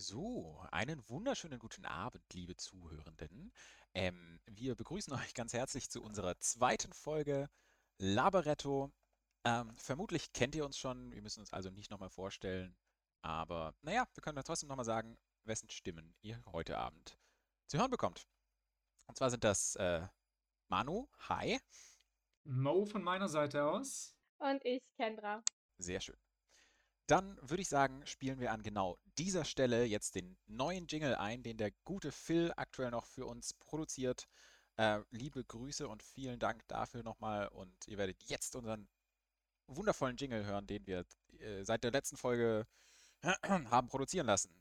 So, einen wunderschönen guten Abend, liebe Zuhörenden. Ähm, wir begrüßen euch ganz herzlich zu unserer zweiten Folge Laboretto. Ähm, vermutlich kennt ihr uns schon, wir müssen uns also nicht nochmal vorstellen. Aber naja, wir können dann trotzdem nochmal sagen, wessen Stimmen ihr heute Abend zu hören bekommt. Und zwar sind das äh, Manu, hi. Mo von meiner Seite aus. Und ich, Kendra. Sehr schön. Dann würde ich sagen, spielen wir an genau dieser Stelle jetzt den neuen Jingle ein, den der gute Phil aktuell noch für uns produziert. Äh, liebe Grüße und vielen Dank dafür nochmal. Und ihr werdet jetzt unseren wundervollen Jingle hören, den wir äh, seit der letzten Folge haben produzieren lassen.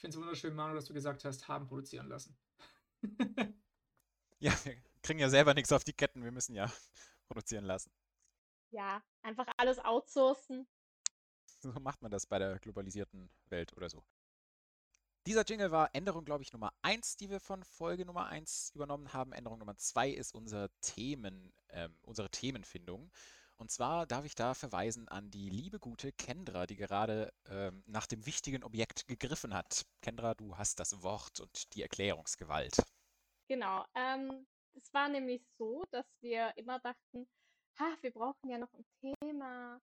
Ich finde es wunderschön, Manu, dass du gesagt hast, haben produzieren lassen. Ja, wir kriegen ja selber nichts auf die Ketten, wir müssen ja produzieren lassen. Ja, einfach alles outsourcen. So macht man das bei der globalisierten Welt oder so. Dieser Jingle war Änderung, glaube ich, Nummer 1, die wir von Folge Nummer 1 übernommen haben. Änderung Nummer 2 ist unser Themen, ähm, unsere Themenfindung. Und zwar darf ich da verweisen an die liebe gute Kendra, die gerade ähm, nach dem wichtigen Objekt gegriffen hat. Kendra, du hast das Wort und die Erklärungsgewalt. Genau. Ähm, es war nämlich so, dass wir immer dachten, ha, wir brauchen ja noch ein Thema,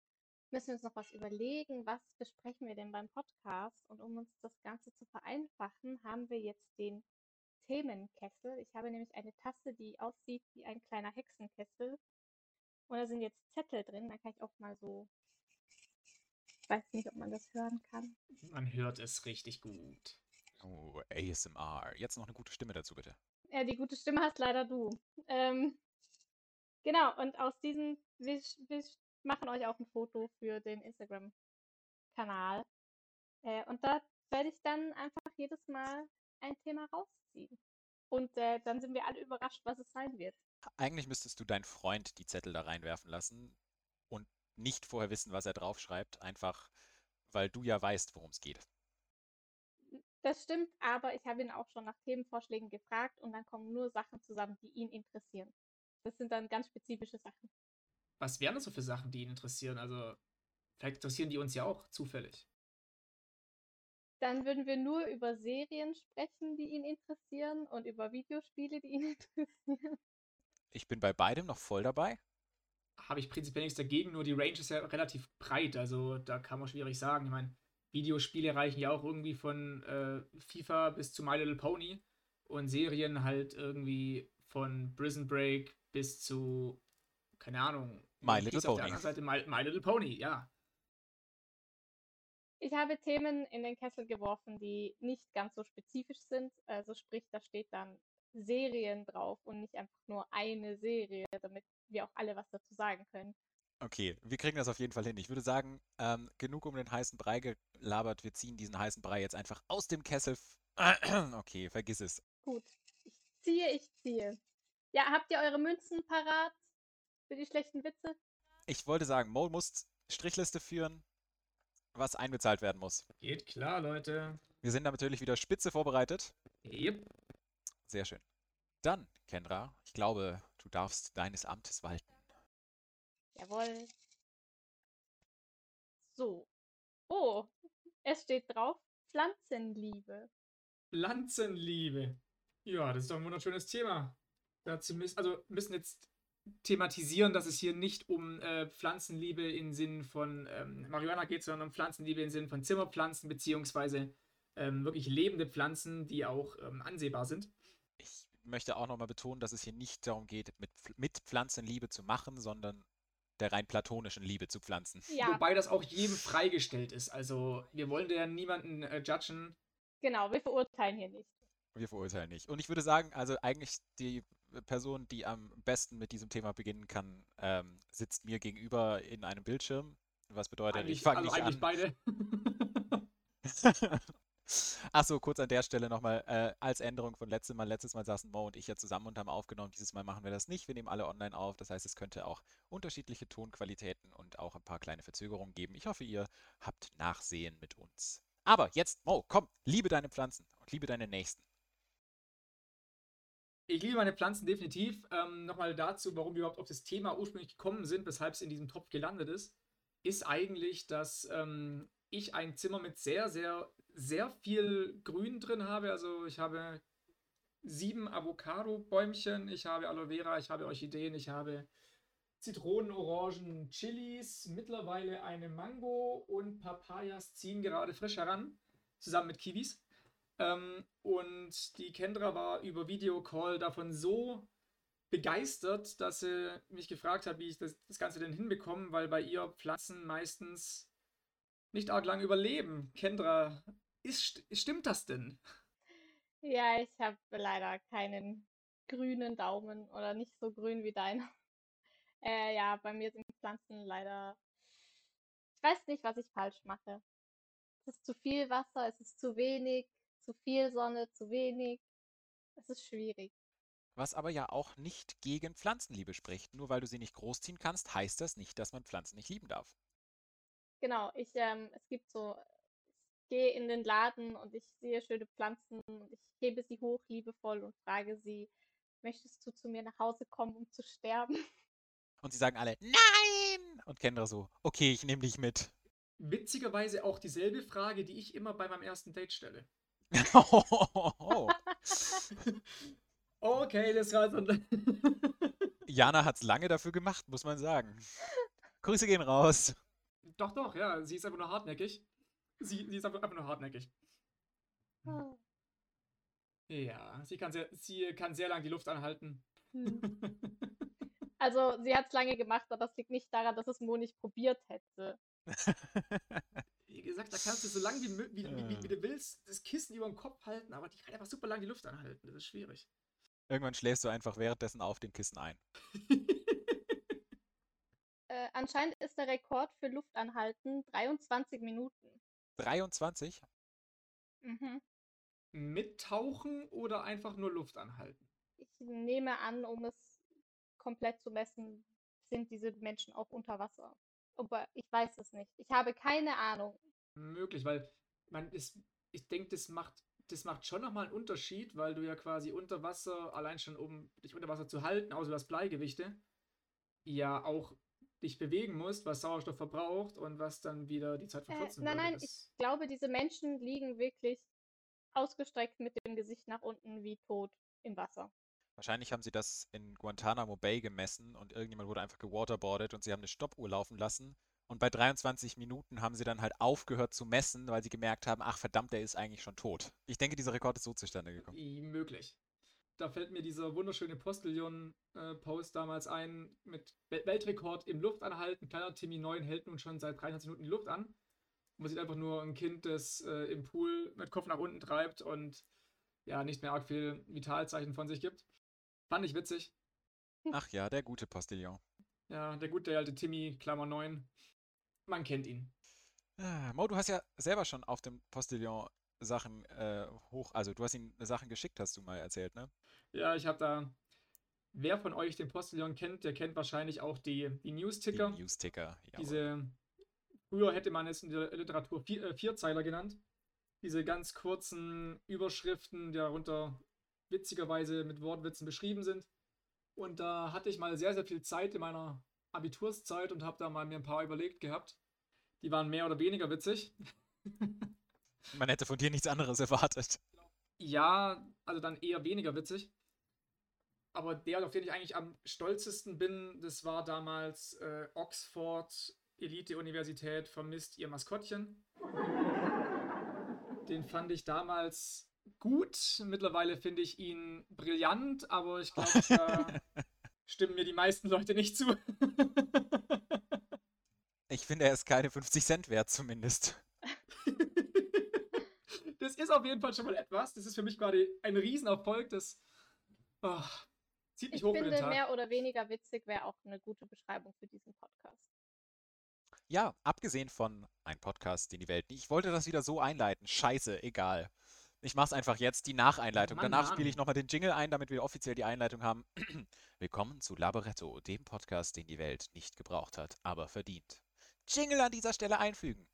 müssen uns noch was überlegen, was besprechen wir denn beim Podcast? Und um uns das Ganze zu vereinfachen, haben wir jetzt den Themenkessel. Ich habe nämlich eine Tasse, die aussieht wie ein kleiner Hexenkessel. Und da sind jetzt Zettel drin. Da kann ich auch mal so. Ich weiß nicht, ob man das hören kann. Man hört es richtig gut. Oh, ASMR. Jetzt noch eine gute Stimme dazu, bitte. Ja, die gute Stimme hast leider du. Ähm, genau, und aus diesem, wir, wir machen euch auch ein Foto für den Instagram-Kanal. Äh, und da werde ich dann einfach jedes Mal ein Thema rausziehen. Und äh, dann sind wir alle überrascht, was es sein wird. Eigentlich müsstest du deinen Freund die Zettel da reinwerfen lassen und nicht vorher wissen, was er draufschreibt, einfach weil du ja weißt, worum es geht. Das stimmt, aber ich habe ihn auch schon nach Themenvorschlägen gefragt und dann kommen nur Sachen zusammen, die ihn interessieren. Das sind dann ganz spezifische Sachen. Was wären das so für Sachen, die ihn interessieren? Also, vielleicht interessieren die uns ja auch zufällig. Dann würden wir nur über Serien sprechen, die ihn interessieren und über Videospiele, die ihn interessieren. Ich bin bei beidem noch voll dabei. Habe ich prinzipiell nichts dagegen, nur die Range ist ja relativ breit, also da kann man schwierig sagen. Ich meine, Videospiele reichen ja auch irgendwie von äh, FIFA bis zu My Little Pony und Serien halt irgendwie von Prison Break bis zu, keine Ahnung, My Little Piece auf der Pony. anderen Seite My, My Little Pony, ja. Ich habe Themen in den Kessel geworfen, die nicht ganz so spezifisch sind. Also sprich, da steht dann Serien drauf und nicht einfach nur eine Serie, damit wir auch alle was dazu sagen können. Okay, wir kriegen das auf jeden Fall hin. Ich würde sagen, ähm, genug um den heißen Brei gelabert. Wir ziehen diesen heißen Brei jetzt einfach aus dem Kessel. Okay, vergiss es. Gut, ich ziehe, ich ziehe. Ja, habt ihr eure Münzen parat für die schlechten Witze? Ich wollte sagen, Mo muss Strichliste führen, was einbezahlt werden muss. Geht klar, Leute. Wir sind da natürlich wieder spitze vorbereitet. Yep. Sehr schön. Dann, Kendra, ich glaube, du darfst deines Amtes walten. Jawohl. So. Oh, es steht drauf Pflanzenliebe. Pflanzenliebe. Ja, das ist doch ein wunderschönes Thema. Dazu müssen, also müssen jetzt thematisieren, dass es hier nicht um äh, Pflanzenliebe im Sinn von ähm, Marihuana geht, sondern um Pflanzenliebe im Sinn von Zimmerpflanzen, beziehungsweise ähm, wirklich lebende Pflanzen, die auch ähm, ansehbar sind. Ich möchte auch nochmal betonen, dass es hier nicht darum geht, mit, mit Pflanzen Liebe zu machen, sondern der rein platonischen Liebe zu Pflanzen. Ja, Wobei das auch jedem freigestellt ist. Also wir wollen ja niemanden äh, judgen. genau, wir verurteilen hier nicht. Wir verurteilen nicht. Und ich würde sagen, also eigentlich die Person, die am besten mit diesem Thema beginnen kann, ähm, sitzt mir gegenüber in einem Bildschirm. Was bedeutet, ich Eigentlich, fange also nicht eigentlich an. beide. Achso, kurz an der Stelle nochmal, äh, als Änderung von letztem Mal. Letztes Mal saßen Mo und ich ja zusammen und haben aufgenommen. Dieses Mal machen wir das nicht. Wir nehmen alle online auf. Das heißt, es könnte auch unterschiedliche Tonqualitäten und auch ein paar kleine Verzögerungen geben. Ich hoffe, ihr habt Nachsehen mit uns. Aber jetzt, Mo, komm, liebe deine Pflanzen und liebe deine Nächsten. Ich liebe meine Pflanzen definitiv. Ähm, Nochmal dazu, warum wir überhaupt auf das Thema ursprünglich gekommen sind, weshalb es in diesem Topf gelandet ist, ist eigentlich, dass ähm, ich ein Zimmer mit sehr, sehr, sehr viel Grün drin habe. Also ich habe sieben Avocado-Bäumchen, ich habe Aloe Vera, ich habe Orchideen, ich habe Zitronen, Orangen, Chilis, mittlerweile eine Mango und Papayas ziehen gerade frisch heran, zusammen mit Kiwis. Ähm, und die Kendra war über Videocall davon so begeistert, dass sie mich gefragt hat, wie ich das, das Ganze denn hinbekomme, weil bei ihr Pflanzen meistens nicht arg lang überleben. Kendra, ist, stimmt das denn? Ja, ich habe leider keinen grünen Daumen oder nicht so grün wie deiner. Äh, ja, bei mir sind Pflanzen leider. Ich weiß nicht, was ich falsch mache. Es ist zu viel Wasser, es ist zu wenig, zu viel Sonne, zu wenig. Es ist schwierig. Was aber ja auch nicht gegen Pflanzenliebe spricht. Nur weil du sie nicht großziehen kannst, heißt das nicht, dass man Pflanzen nicht lieben darf. Genau, ich, ähm, es gibt so, gehe in den Laden und ich sehe schöne Pflanzen und ich hebe sie hoch liebevoll und frage sie, möchtest du zu mir nach Hause kommen, um zu sterben? Und sie sagen alle, nein! Und Kendra so, okay, ich nehme dich mit. Witzigerweise auch dieselbe Frage, die ich immer bei meinem ersten Date stelle. okay, das war so. Jana hat es lange dafür gemacht, muss man sagen. Grüße gehen raus. Doch, doch, ja, sie ist einfach nur hartnäckig. Sie, sie ist einfach, einfach nur hartnäckig. Oh. Ja, sie kann sehr, sie kann sehr lange die Luft anhalten. Hm. Also, sie hat es lange gemacht, aber das liegt nicht daran, dass es Mo nicht probiert hätte. Wie gesagt, da kannst du so lange wie, wie, wie, wie, wie du willst das Kissen über dem Kopf halten, aber die kann einfach super lange die Luft anhalten. Das ist schwierig. Irgendwann schläfst du einfach währenddessen auf dem Kissen ein. Äh, anscheinend ist der Rekord für Luftanhalten 23 Minuten. 23? Mhm. Mittauchen oder einfach nur Luft anhalten? Ich nehme an, um es komplett zu messen, sind diese Menschen auch unter Wasser. Aber ich weiß es nicht. Ich habe keine Ahnung. Möglich, weil man ist, ich denke, das macht, das macht schon nochmal einen Unterschied, weil du ja quasi unter Wasser, allein schon um dich unter Wasser zu halten, außer du hast Bleigewichte, ja auch dich bewegen musst, was Sauerstoff verbraucht und was dann wieder die Zeit Äh, verkürzen nein, würde. nein, ich glaube, diese Menschen liegen wirklich ausgestreckt mit dem Gesicht nach unten wie tot im Wasser. Wahrscheinlich haben sie das in Guantanamo Bay gemessen und irgendjemand wurde einfach gewaterboardet und sie haben eine Stoppuhr laufen lassen. Und bei 23 Minuten haben sie dann halt aufgehört zu messen, weil sie gemerkt haben, ach verdammt, der ist eigentlich schon tot. Ich denke, dieser Rekord ist so zustande gekommen. Möglich. Da fällt mir dieser wunderschöne Postillon-Post damals ein mit Wel- Weltrekord im Luftanhalten. Kleiner Timmy 9 hält nun schon seit 23 Minuten die Luft an. Man sieht einfach nur ein Kind, das äh, im Pool mit Kopf nach unten treibt und ja, nicht mehr arg viel Vitalzeichen von sich gibt. Fand ich witzig. Ach ja, der gute Postillon. Ja, der gute alte Timmy, Klammer 9. Man kennt ihn. Ah, Mo, du hast ja selber schon auf dem Postillon Sachen äh, hoch, also du hast ihm Sachen geschickt, hast du mal erzählt, ne? Ja, ich habe da. Wer von euch den Postillon kennt, der kennt wahrscheinlich auch die, die Die News-Ticker. News-Ticker. jawohl. Diese, früher hätte man es in der Literatur vier, äh, Vierzeiler genannt. Diese ganz kurzen Überschriften, die darunter witzigerweise mit Wortwitzen beschrieben sind. Und da hatte ich mal sehr, sehr viel Zeit in meiner Abiturszeit und habe da mal mir ein paar überlegt gehabt. Die waren mehr oder weniger witzig. Man hätte von dir nichts anderes erwartet. Ja, also dann eher weniger witzig. Aber der, auf den ich eigentlich am stolzesten bin, das war damals äh, Oxford Elite-Universität vermisst ihr Maskottchen. Den fand ich damals gut. Mittlerweile finde ich ihn brillant, aber ich glaube, da stimmen mir die meisten Leute nicht zu. Ich finde, er ist keine 50 Cent wert zumindest. Das ist auf jeden Fall schon mal etwas. Das ist für mich gerade ein Riesenerfolg. Das oh, zieht mich Ich hoch den finde, Tag. mehr oder weniger witzig wäre auch eine gute Beschreibung für diesen Podcast. Ja, abgesehen von ein Podcast, den die Welt nicht. Ich wollte das wieder so einleiten. Scheiße, egal. Ich mach's einfach jetzt, die Nacheinleitung. Mann, Danach spiele ich nochmal den Jingle ein, damit wir offiziell die Einleitung haben. Willkommen zu Laboretto, dem Podcast, den die Welt nicht gebraucht hat, aber verdient. Jingle an dieser Stelle einfügen.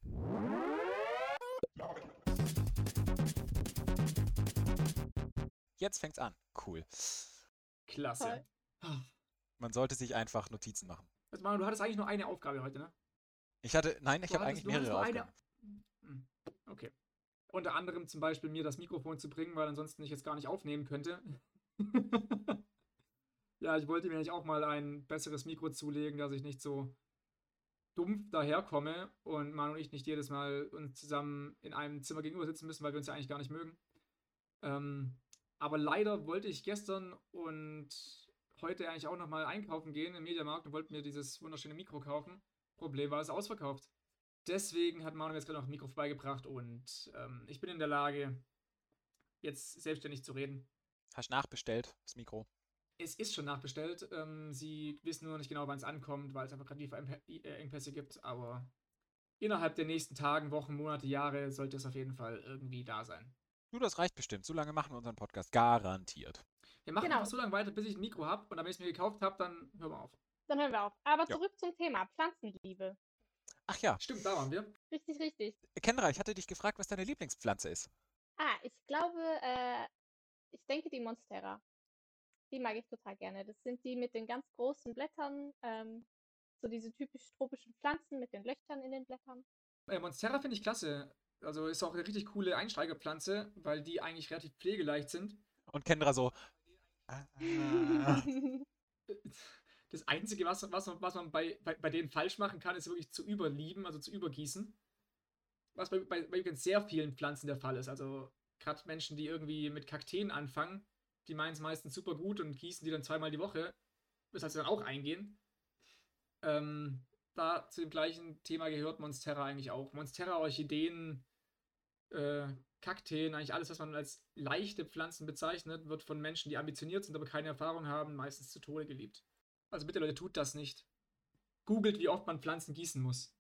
Jetzt fängt's an. Cool. Klasse. Ah. Man sollte sich einfach Notizen machen. Also Manu, du hattest eigentlich nur eine Aufgabe heute, ne? Ich hatte, nein, ich habe eigentlich mehrere nur Aufgaben. Hm, Okay. Unter anderem zum Beispiel mir das Mikrofon zu bringen, weil ansonsten ich jetzt gar nicht aufnehmen könnte. ja, ich wollte mir eigentlich auch mal ein besseres Mikro zulegen, dass ich nicht so dumpf daherkomme und Manu und ich nicht jedes Mal uns zusammen in einem Zimmer gegenüber sitzen müssen, weil wir uns ja eigentlich gar nicht mögen. Ähm, aber leider wollte ich gestern und heute eigentlich auch nochmal einkaufen gehen im Mediamarkt und wollte mir dieses wunderschöne Mikro kaufen. Problem war, es ausverkauft. Deswegen hat Manu jetzt gerade noch ein Mikro vorbeigebracht und ähm, ich bin in der Lage, jetzt selbstständig zu reden. Hast nachbestellt, das Mikro. Es ist schon nachbestellt. Ähm, sie wissen nur nicht genau, wann es ankommt, weil es einfach gerade Lieferengpässe gibt. Aber innerhalb der nächsten Tagen, Wochen, Monate, Jahre sollte es auf jeden Fall irgendwie da sein. Du, das reicht bestimmt. So lange machen wir unseren Podcast. Garantiert. Wir machen Genau. einfach so lange weiter, bis ich ein Mikro habe. Und dann, wenn ich es mir gekauft habe, dann hören wir auf. Dann hören wir auf. Aber Ja. zurück zum Thema Pflanzenliebe. Ach ja, Stimmt, da waren wir. Richtig, richtig. Kendra, ich hatte dich gefragt, was deine Lieblingspflanze ist. Ah, ich glaube, äh, ich denke die Monstera. Die mag ich total gerne. Das sind die mit den ganz großen Blättern, ähm, so diese typisch tropischen Pflanzen mit den Löchern in den Blättern. Äh, Monstera finde ich klasse. Also ist auch eine richtig coole Einsteigerpflanze, weil die eigentlich relativ pflegeleicht sind. Und Kendra so. Ah. Das Einzige, was, was, man- was man bei, bei, bei denen falsch machen kann, ist wirklich zu überlieben, also zu übergießen. Was bei, bei, bei übrigens sehr vielen Pflanzen der Fall ist. Also gerade Menschen, die irgendwie mit Kakteen anfangen, die meinen es meistens super gut und gießen die dann zweimal die Woche, weshalb sie dann auch eingehen. Ähm, da zu dem gleichen Thema gehört Monstera eigentlich auch. Monstera, Orchideen, äh, Kakteen, eigentlich alles, was man als leichte Pflanzen bezeichnet, wird von Menschen, die ambitioniert sind, aber keine Erfahrung haben, meistens zu Tode geliebt. Also bitte Leute, tut das nicht. Googelt, wie oft man Pflanzen gießen muss.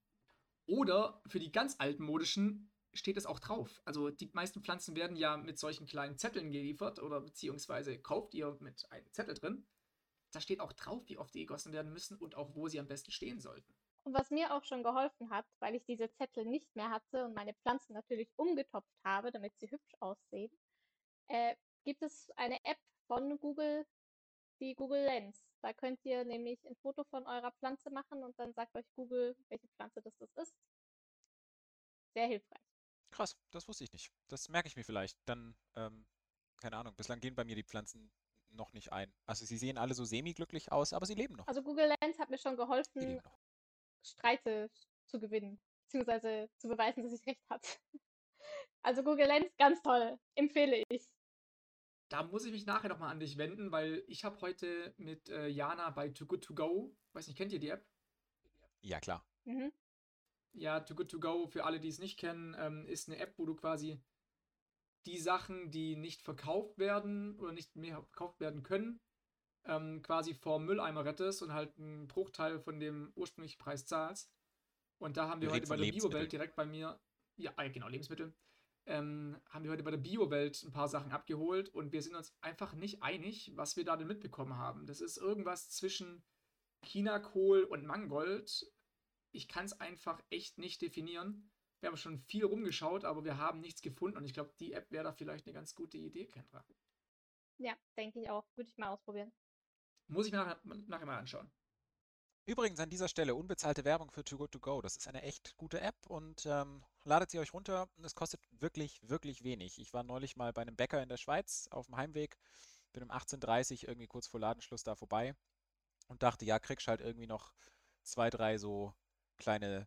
Oder für die ganz altmodischen steht es auch drauf. Also die meisten Pflanzen werden ja mit solchen kleinen Zetteln geliefert oder beziehungsweise kauft ihr mit einem Zettel drin. Da steht auch drauf, wie oft die gegossen werden müssen und auch wo sie am besten stehen sollten. Und was mir auch schon geholfen hat, weil ich diese Zettel nicht mehr hatte und meine Pflanzen natürlich umgetopft habe, damit sie hübsch aussehen, äh, gibt es eine App von Google, die Google Lens. Da könnt ihr nämlich ein Foto von eurer Pflanze machen und dann sagt euch Google, welche Pflanze das, das ist. Sehr hilfreich. Krass, das wusste ich nicht. Das merke ich mir vielleicht. Dann, ähm, keine Ahnung, bislang gehen bei mir die Pflanzen noch nicht ein. Also sie sehen alle so semi-glücklich aus, aber sie leben noch. Also Google Lens hat mir schon sie geholfen, leben noch. Streite zu gewinnen, beziehungsweise zu beweisen, dass ich recht hatte. Also Google Lens, ganz toll. Empfehle ich. Da muss ich mich nachher nochmal an dich wenden, weil ich habe heute mit äh, Jana bei Too Good To Go, weiß nicht, kennt ihr die App? Ja, klar. Mhm. Ja, Too Good To Go, für alle, die es nicht kennen, ähm, ist eine App, wo du quasi die Sachen, die nicht verkauft werden oder nicht mehr verkauft werden können, ähm, quasi vor Mülleimer rettest und halt einen Bruchteil von dem ursprünglichen Preis zahlst. Und da haben wir heute bei der Biowelt direkt bei mir, ja, äh, genau, Lebensmittel, ähm, haben wir heute bei der Biowelt ein paar Sachen abgeholt und wir sind uns einfach nicht einig, was wir da denn mitbekommen haben. Das ist irgendwas zwischen Chinakohl und Mangold. Ich kann es einfach echt nicht definieren. Wir haben schon viel rumgeschaut, aber wir haben nichts gefunden und ich glaube, die App wäre da vielleicht eine ganz gute Idee, Kendra. Ja, denke ich auch. Würde ich mal ausprobieren. Muss ich mir nachher, nachher mal anschauen. Übrigens an dieser Stelle unbezahlte Werbung für Too Good To Go. Das ist eine echt gute App und ähm, ladet sie euch runter. Es kostet wirklich, wirklich wenig. Ich war neulich mal bei einem Bäcker in der Schweiz auf dem Heimweg, bin um 18.30 Uhr irgendwie kurz vor Ladenschluss da vorbei und dachte, ja, kriegst halt irgendwie noch zwei, drei so kleine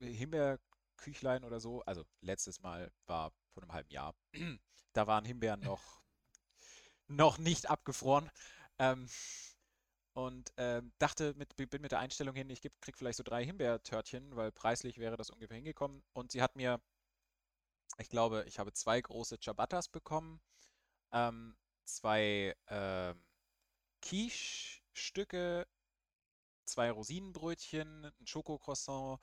Himbeerküchlein oder so. Also letztes Mal war vor einem halben Jahr. Da waren Himbeeren noch, noch nicht abgefroren. Ähm, und ähm, dachte, mit, bin mit der Einstellung hin, ich geb, krieg vielleicht so drei Himbeertörtchen, weil preislich wäre das ungefähr hingekommen. Und sie hat mir, ich glaube, ich habe zwei große Ciabattas bekommen, ähm, zwei ähm, Quiche-Stücke, zwei Rosinenbrötchen, ein Schokocroissant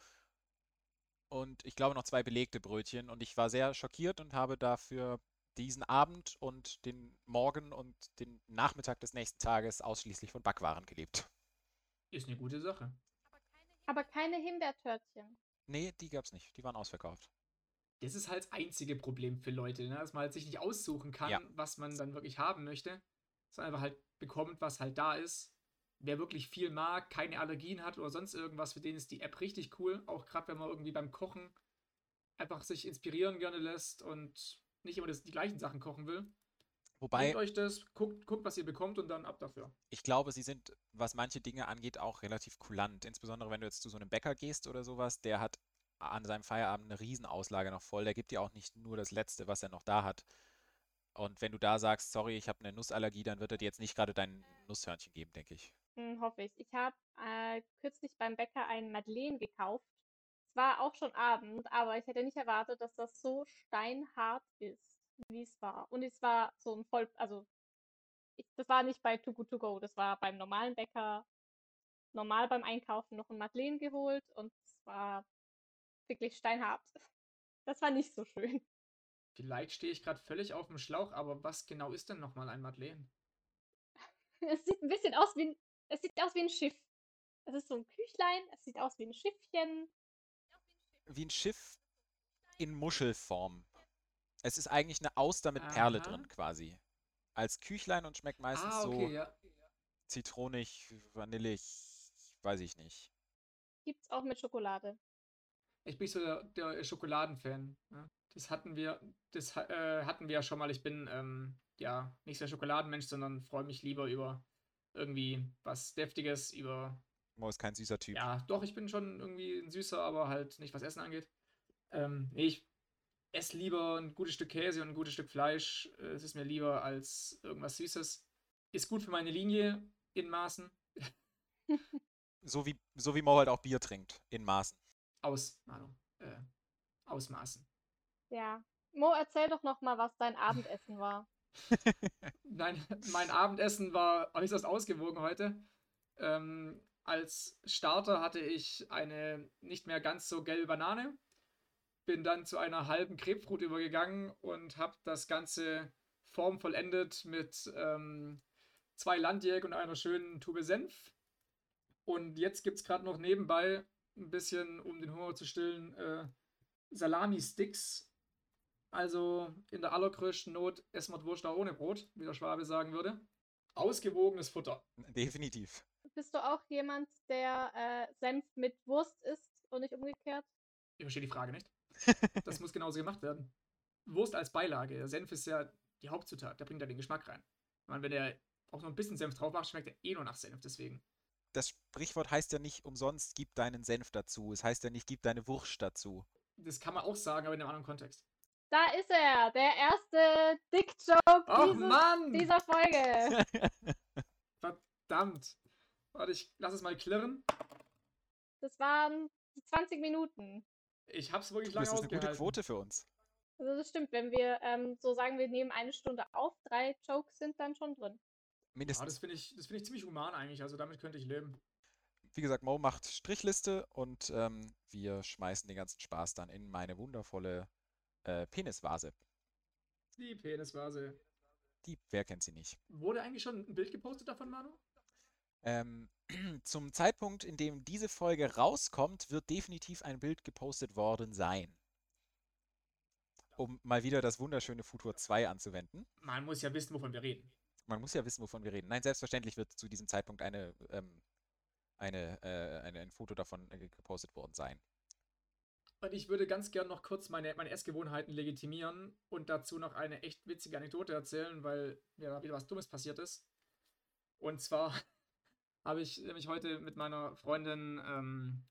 und ich glaube noch zwei belegte Brötchen. Und ich war sehr schockiert und habe dafür diesen Abend und den Morgen und den Nachmittag des nächsten Tages ausschließlich von Backwaren gelebt. Ist eine gute Sache. Aber keine Himbeertörtchen. Nee, die gab's nicht. Die waren ausverkauft. Das ist halt das einzige Problem für Leute, ne? dass man halt sich nicht aussuchen kann, Ja. was man dann wirklich haben möchte, sondern einfach halt bekommt, was halt da ist. Wer wirklich viel mag, keine Allergien hat oder sonst irgendwas, für den ist die App richtig cool. Auch gerade wenn man irgendwie beim Kochen einfach sich inspirieren gerne lässt und nicht immer das, die gleichen Sachen kochen will. Wobei, Nehmt euch das, guckt, guckt, was ihr bekommt und dann ab dafür. ich glaube, sie sind, was manche Dinge angeht, auch relativ kulant. Insbesondere wenn du jetzt zu so einem Bäcker gehst oder sowas, der hat an seinem Feierabend eine Riesenauslage noch voll. Der gibt dir auch nicht nur das Letzte, was er noch da hat. Und wenn du da sagst, sorry, ich habe eine Nussallergie, dann wird er dir jetzt nicht gerade dein Nusshörnchen geben, denke ich. Hm, hoffe ich. Ich habe äh, kürzlich beim Bäcker ein Madeleine gekauft. Es war auch schon Abend, aber ich hätte nicht erwartet, dass das so steinhart ist, wie es war. Und es war so ein voll, also ich, das war nicht bei Too Good To Go, das war beim normalen Bäcker, normal beim Einkaufen noch ein Madeleine geholt und es war wirklich steinhart. Das war nicht so schön. Vielleicht stehe ich gerade völlig auf dem Schlauch, aber was genau ist denn nochmal ein Madeleine? Es sieht ein bisschen aus wie ein, es sieht aus wie ein Schiff. Es ist so ein Küchlein, es sieht aus wie ein Schiffchen. Wie ein Schiff in Muschelform. Es ist eigentlich eine Auster mit Perle Aha. drin quasi. Als Küchlein und schmeckt meistens ah, okay, so ja. zitronig, vanillig, weiß ich nicht. Gibt's auch mit Schokolade. Ich bin so der, der Schokoladenfan. Ja. Das hatten wir, das äh, hatten wir ja schon mal. Ich bin ähm, ja nicht so der Schokoladenmensch, sondern freue mich lieber über irgendwie was Deftiges, über Mo ist kein süßer Typ. Ja, doch, ich bin schon irgendwie ein Süßer, aber halt nicht was Essen angeht. Ähm, nee, ich esse lieber ein gutes Stück Käse und ein gutes Stück Fleisch. Äh, Es ist mir lieber als irgendwas Süßes. Ist gut für meine Linie in Maßen. So wie, so wie Mo halt auch Bier trinkt, in Maßen. Ausmalung. Äh, Ausmaßen. Ja. Mo, erzähl doch noch mal, was dein Abendessen war. Nein, mein Abendessen war äußerst ausgewogen heute. Ähm, als Starter hatte ich eine nicht mehr ganz so gelbe Banane. Bin dann zu einer halben Grapefruit übergegangen und habe das Ganze formvollendet mit ähm, zwei Landjäg und einer schönen Tube Senf. Und jetzt gibt es gerade noch nebenbei ein bisschen, um den Hunger zu stillen, äh, Salami-Sticks. Also in der allergrößten Not essen wir Wurst auch ohne Brot, wie der Schwabe sagen würde. Ausgewogenes Futter. Definitiv. Bist du auch jemand, der äh, Senf mit Wurst isst und nicht umgekehrt? Ich verstehe die Frage nicht. Das muss genauso gemacht werden. Wurst als Beilage. Der Senf ist ja die Hauptzutat. Der bringt ja den Geschmack rein. Ich meine, wenn der auch noch ein bisschen Senf drauf macht, schmeckt er eh nur nach Senf. Deswegen. Das Sprichwort heißt ja nicht umsonst, gib deinen Senf dazu. Es heißt ja nicht, gib deine Wurst dazu. Das kann man auch sagen, aber in einem anderen Kontext. Da ist er, der erste Dick-Joke dieses, dieser Folge. Verdammt. Warte, ich lass es mal klirren. Das waren die 20 Minuten. Ich hab's wirklich lange Das ist eine gute ausgehalten. Quote für uns. Also das stimmt, wenn wir ähm, so sagen, wir nehmen eine Stunde auf, drei Jokes sind dann schon drin. Ja, Mindestens. das finde ich, das find ich ziemlich human eigentlich. Also damit könnte ich leben. Wie gesagt, Mo macht Strichliste und ähm, wir schmeißen den ganzen Spaß dann in meine wundervolle äh, Penisvase. Die Penisvase. Die, wer kennt sie nicht? Wurde eigentlich schon ein Bild gepostet davon, Manu? Ähm, zum Zeitpunkt, in dem diese Folge rauskommt, wird definitiv ein Bild gepostet worden sein. Um mal wieder das wunderschöne Futur 2 anzuwenden. Man muss ja wissen, wovon wir reden. Man muss ja wissen, wovon wir reden. Nein, selbstverständlich wird zu diesem Zeitpunkt eine, ähm, eine, äh, eine, ein Foto davon äh, gepostet worden sein. Und ich würde ganz gern noch kurz meine, meine Essgewohnheiten legitimieren und dazu noch eine echt witzige Anekdote erzählen, weil mir da wieder was Dummes passiert ist. Und zwar habe ich nämlich heute mit meiner Freundin ähm,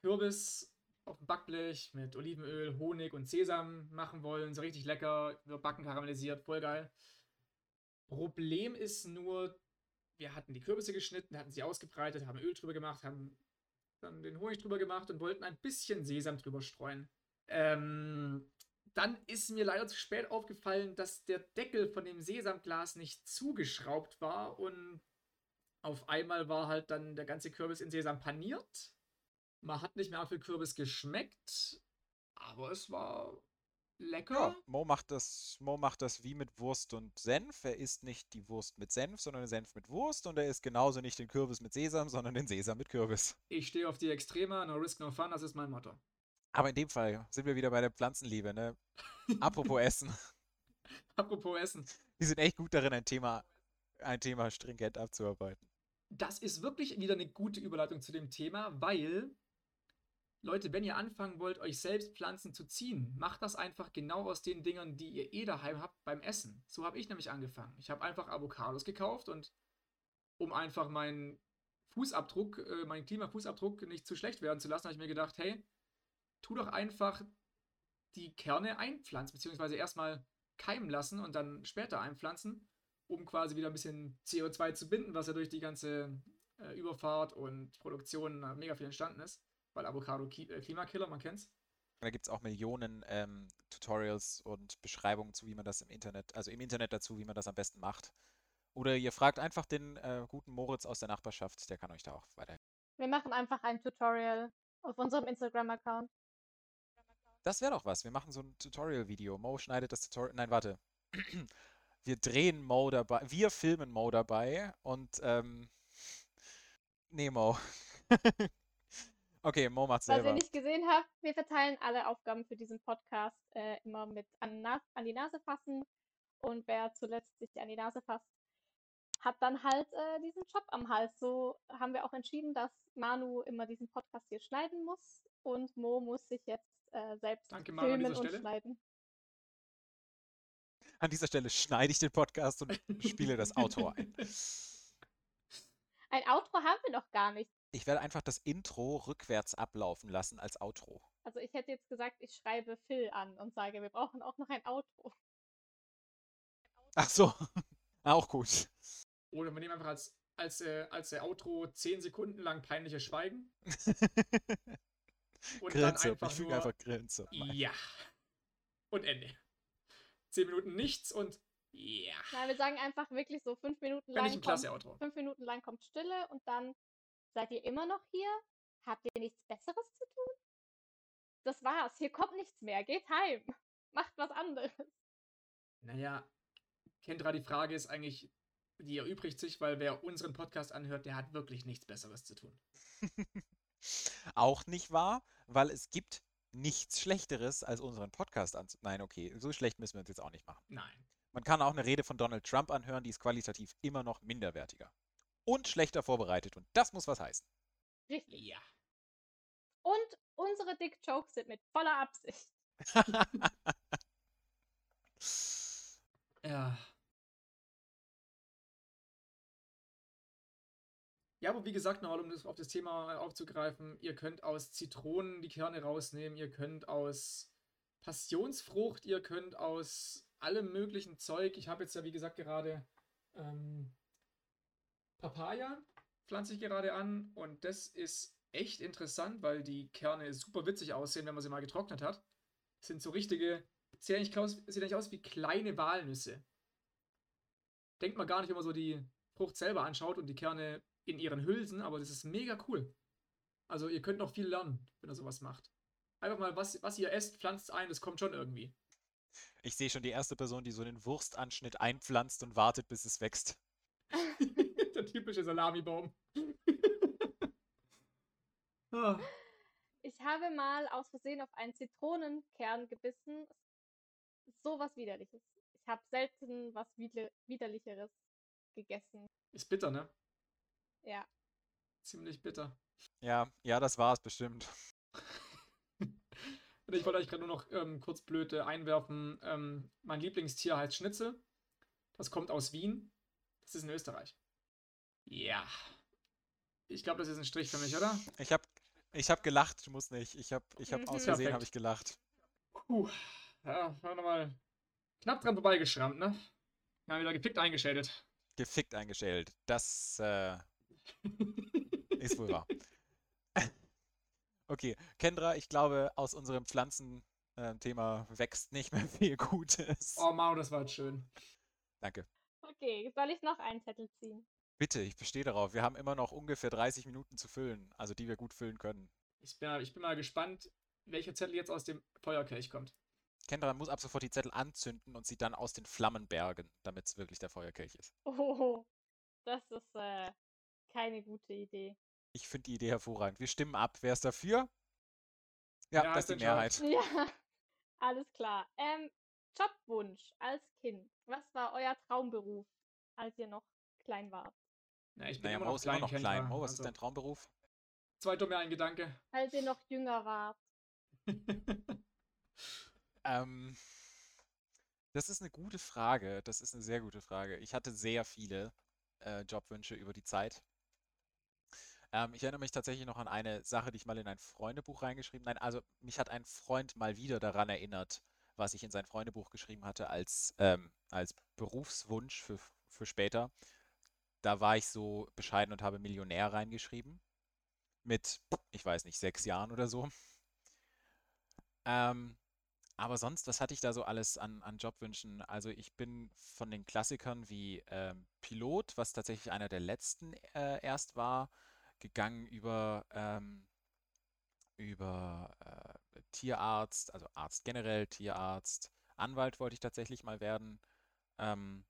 Kürbis auf dem Backblech mit Olivenöl, Honig und Sesam machen wollen. So richtig lecker, überbacken, karamellisiert, voll geil. Problem ist nur, wir hatten die Kürbisse geschnitten, hatten sie ausgebreitet, haben Öl drüber gemacht, haben dann den Honig drüber gemacht und wollten ein bisschen Sesam drüber streuen. Ähm, dann ist mir leider zu spät aufgefallen, dass der Deckel von dem Sesamglas nicht zugeschraubt war und auf einmal war halt dann der ganze Kürbis in Sesam paniert. Man hat nicht mehr Apfelkürbis geschmeckt, aber es war lecker. Ja, Mo macht das, Mo macht das wie mit Wurst und Senf. Er isst nicht die Wurst mit Senf, sondern den Senf mit Wurst. Und er isst genauso nicht den Kürbis mit Sesam, sondern den Sesam mit Kürbis. Ich stehe auf die Extreme, no risk, no fun, das ist mein Motto. Aber in dem Fall sind wir wieder bei der Pflanzenliebe, ne? Apropos Essen. Apropos Essen. Wir sind echt gut darin, ein Thema, ein Thema stringent abzuarbeiten. Das ist wirklich wieder eine gute Überleitung zu dem Thema, weil, Leute, wenn ihr anfangen wollt, euch selbst Pflanzen zu ziehen, macht das einfach genau aus den Dingern, die ihr eh daheim habt beim Essen. So habe ich nämlich angefangen. Ich habe einfach Avocados gekauft und um einfach meinen Fußabdruck, äh, meinen Klimafußabdruck nicht zu schlecht werden zu lassen, habe ich mir gedacht, hey, tu doch einfach die Kerne einpflanzen, beziehungsweise erstmal keimen lassen und dann später einpflanzen, um quasi wieder ein bisschen CO2 zu binden, was ja durch die ganze äh, Überfahrt und Produktion äh, mega viel entstanden ist, weil Avocado Ki äh, Klimakiller, man kennt's. Da gibt es auch Millionen ähm, Tutorials und Beschreibungen zu, wie man das im Internet, also im Internet dazu, wie man das am besten macht. Oder ihr fragt einfach den äh, guten Moritz aus der Nachbarschaft, der kann euch da auch weiterhelfen. Wir machen einfach ein Tutorial auf unserem Instagram-Account. Das wäre doch was. Wir machen so ein Tutorial-Video. Mo schneidet das Tutorial. Nein, warte. Wir drehen Mo dabei. Wir filmen Mo dabei und ähm. Nee, Mo. okay, Mo macht's Was ihr selber. nicht gesehen habt, wir verteilen alle Aufgaben für diesen Podcast äh, immer mit an, Na an die Nase fassen. Und wer zuletzt sich an die Nase fasst, hat dann halt äh, diesen Job am Hals. So haben wir auch entschieden, dass Manu immer diesen Podcast hier schneiden muss und Mo muss sich jetzt äh, selbst Danke, filmen und Stelle. schneiden. An dieser Stelle schneide ich den Podcast und spiele das Outro ein. Ein Outro haben wir noch gar nicht. Ich werde einfach das Intro rückwärts ablaufen lassen als Outro. Also ich hätte jetzt gesagt, ich schreibe Phil an und sage, wir brauchen auch noch ein Outro. Ach so. Auch gut. Oder wir nehmen einfach als, als, äh, als äh, Outro 10 Sekunden lang peinliches Schweigen. Und Grinse. dann einfach Ich füge nur, einfach Grinse. Ja. Und Ende. 10 Minuten nichts und ja. Nein, wir sagen einfach wirklich so fünf Minuten Finde lang. ich ein kommt, klasse Outro. fünf Minuten lang kommt Stille und dann seid ihr immer noch hier? Habt ihr nichts Besseres zu tun? Das war's. Hier kommt nichts mehr. Geht heim. Macht was anderes. Naja, Kendra, die Frage ist eigentlich, die erübrigt sich, weil wer unseren Podcast anhört, der hat wirklich nichts Besseres zu tun. Auch nicht wahr, weil es gibt nichts Schlechteres, als unseren Podcast anzu... Nein, okay, so schlecht müssen wir uns jetzt auch nicht machen. Nein. Man kann auch eine Rede von Donald Trump anhören, die ist qualitativ immer noch minderwertiger. Und schlechter vorbereitet. Und das muss was heißen. Richtig. Ja. Und unsere Dick Jokes sind mit voller Absicht. Ja. Ja, aber wie gesagt, nochmal, um das auf das Thema aufzugreifen, ihr könnt aus Zitronen die Kerne rausnehmen, ihr könnt aus Passionsfrucht, ihr könnt aus allem möglichen Zeug. Ich habe jetzt ja, wie gesagt, gerade ähm, Papaya pflanze ich gerade an und das ist echt interessant, weil die Kerne super witzig aussehen, wenn man sie mal getrocknet hat. Das sind so richtige, sieht eigentlich aus wie kleine Walnüsse. Denkt man gar nicht, wenn man so die Frucht selber anschaut und die Kerne in ihren Hülsen, aber das ist mega cool. Also ihr könnt noch viel lernen, wenn ihr sowas macht. Einfach mal, was, was ihr esst, pflanzt ein, das kommt schon irgendwie. Ich sehe schon die erste Person, die so den Wurstanschnitt einpflanzt und wartet, bis es wächst. Der typische Salamibaum. ah, Ich habe mal aus Versehen auf einen Zitronenkern gebissen. So was widerliches. Ich habe selten was wider widerlicheres gegessen. ist bitter, ne? Ja. Ziemlich bitter. Ja, ja, das war's bestimmt. Und ich wollte euch gerade nur noch ähm, kurz blöd äh, einwerfen. Ähm, mein Lieblingstier heißt Schnitzel. Das kommt aus Wien. Das ist in Österreich. Ja. Ich glaube, das ist ein Strich für mich, oder? Ich habe ich hab gelacht, du musst nicht. Ich habe ich hab Mhm. aus Versehen habe ich gelacht. Puh. Ja, war nochmal knapp dran vorbeigeschrammt, ne? Ja, wieder gefickt eingeschädet. Gefickt eingestellt. Das äh, ist wohl wahr. Okay, Kendra, ich glaube, aus unserem Pflanzenthema wächst nicht mehr viel Gutes. oh, Manu, das war jetzt schön. Danke. Okay, soll ich noch einen Zettel ziehen? Bitte, ich bestehe darauf. Wir haben immer noch ungefähr 30 Minuten zu füllen, also die wir gut füllen können. Ich bin, ich bin mal gespannt, welcher Zettel jetzt aus dem Feuerkelch kommt. Kendra muss ab sofort die Zettel anzünden und sie dann aus den Flammen bergen, damit es wirklich der Feuerkelch ist. Oh, das ist äh, keine gute Idee. Ich finde die Idee hervorragend. Wir stimmen ab. Wer ist dafür? Ja, Wer das ist die? Mehrheit. Ja, alles klar. Ähm, Jobwunsch als Kind. Was war euer Traumberuf, als ihr noch klein wart? Ja, ich bin Naja, immer Mo noch ist immer klein, noch klein. Mo, was ist Also, dein Traumberuf? Zweiter mir ein Gedanke. Als ihr noch jünger wart. Ähm, das ist eine gute Frage. Das ist eine sehr gute Frage. Ich hatte sehr viele äh, Jobwünsche über die Zeit. Ähm, ich erinnere mich tatsächlich noch an eine Sache, die ich mal in ein Freundebuch reingeschrieben. Nein, also mich hat ein Freund mal wieder daran erinnert, was ich in sein Freundebuch geschrieben hatte als, ähm, als Berufswunsch für, für später. Da war ich so bescheiden und habe Millionär reingeschrieben. Mit, ich weiß nicht, sechs Jahren oder so. Ähm, aber sonst, was hatte ich da so alles an, an Jobwünschen? Also ich bin von den Klassikern wie ähm, Pilot, was tatsächlich einer der letzten äh, erst war, gegangen über, ähm, über äh, Tierarzt, also Arzt generell, Tierarzt, Anwalt wollte ich tatsächlich mal werden. Ähm,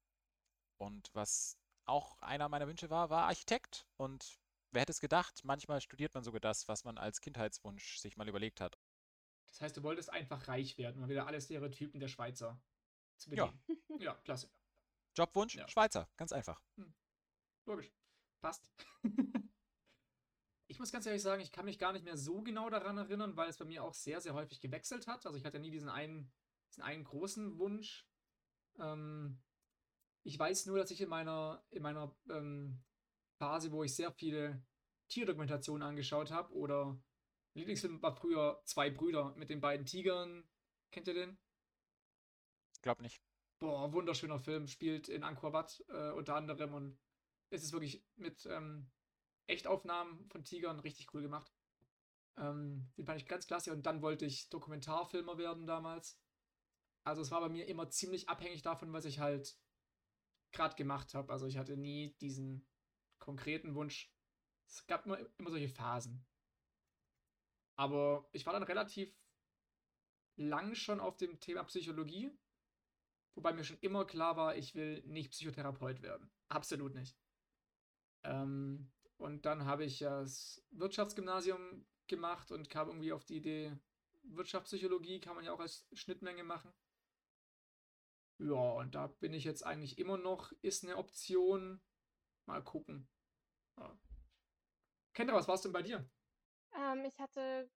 und was auch einer meiner Wünsche war, war Architekt. Und wer hätte es gedacht, manchmal studiert man sogar das, was man als Kindheitswunsch sich mal überlegt hat. Das heißt, du wolltest einfach reich werden, mal wieder alle Stereotypen der Schweizer zu Ja. bedienen. Ja, klasse. Jobwunsch, Ja. Schweizer, ganz einfach. Logisch. Passt. Ich muss ganz ehrlich sagen, ich kann mich gar nicht mehr so genau daran erinnern, weil es bei mir auch sehr, sehr häufig gewechselt hat. Also ich hatte nie diesen einen, diesen einen großen Wunsch. Ähm, ich weiß nur, dass ich in meiner, in meiner ähm, Phase, wo ich sehr viele Tierdokumentationen angeschaut habe, oder Lieblingsfilm war früher Zwei Brüder mit den beiden Tigern. Kennt ihr den? Glaub nicht. Boah, wunderschöner Film, spielt in Angkor Wat äh, unter anderem und es ist wirklich mit ähm, Echtaufnahmen von Tigern richtig cool gemacht. Ähm, den fand ich ganz klasse und dann wollte ich Dokumentarfilmer werden damals. Also es war bei mir immer ziemlich abhängig davon, was ich halt gerade gemacht habe. Also ich hatte nie diesen konkreten Wunsch. Es gab immer, immer solche Phasen. Aber ich war dann relativ lang schon auf dem Thema Psychologie Wobei mir schon immer klar war, ich will nicht Psychotherapeut werden. Absolut nicht. Ähm, und dann habe ich das Wirtschaftsgymnasium gemacht und kam irgendwie auf die Idee, Wirtschaftspsychologie kann man ja auch als Schnittmenge machen. Ja, und da bin ich jetzt eigentlich immer noch, ist eine Option. Mal gucken. Ja. Kendra, was war es denn bei dir? Ähm, ich hatte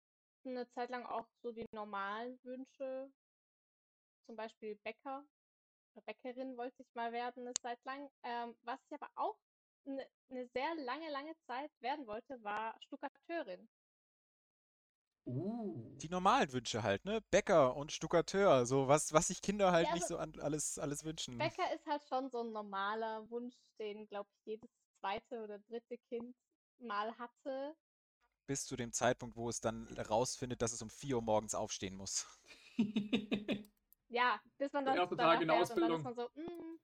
eine Zeit lang auch so die normalen Wünsche. Zum Beispiel Bäcker oder Bäckerin wollte ich mal werden, eine Zeit lang. Ähm, was ich aber auch eine ne sehr lange, lange Zeit werden wollte, war Stuckateurin. Uh. Die normalen Wünsche halt, ne? Bäcker und Stuckateur, so was, was sich Kinder halt Ja, nicht also so an alles, alles wünschen. Bäcker ist halt schon so ein normaler Wunsch, den, glaube ich, jedes zweite oder dritte Kind mal hatte. Bis zu dem Zeitpunkt, wo es dann rausfindet, dass es um 4 Uhr morgens aufstehen muss. Ja, bis man Der das erste Tag in der fährt und dann ist Ausbildung. man so, mm,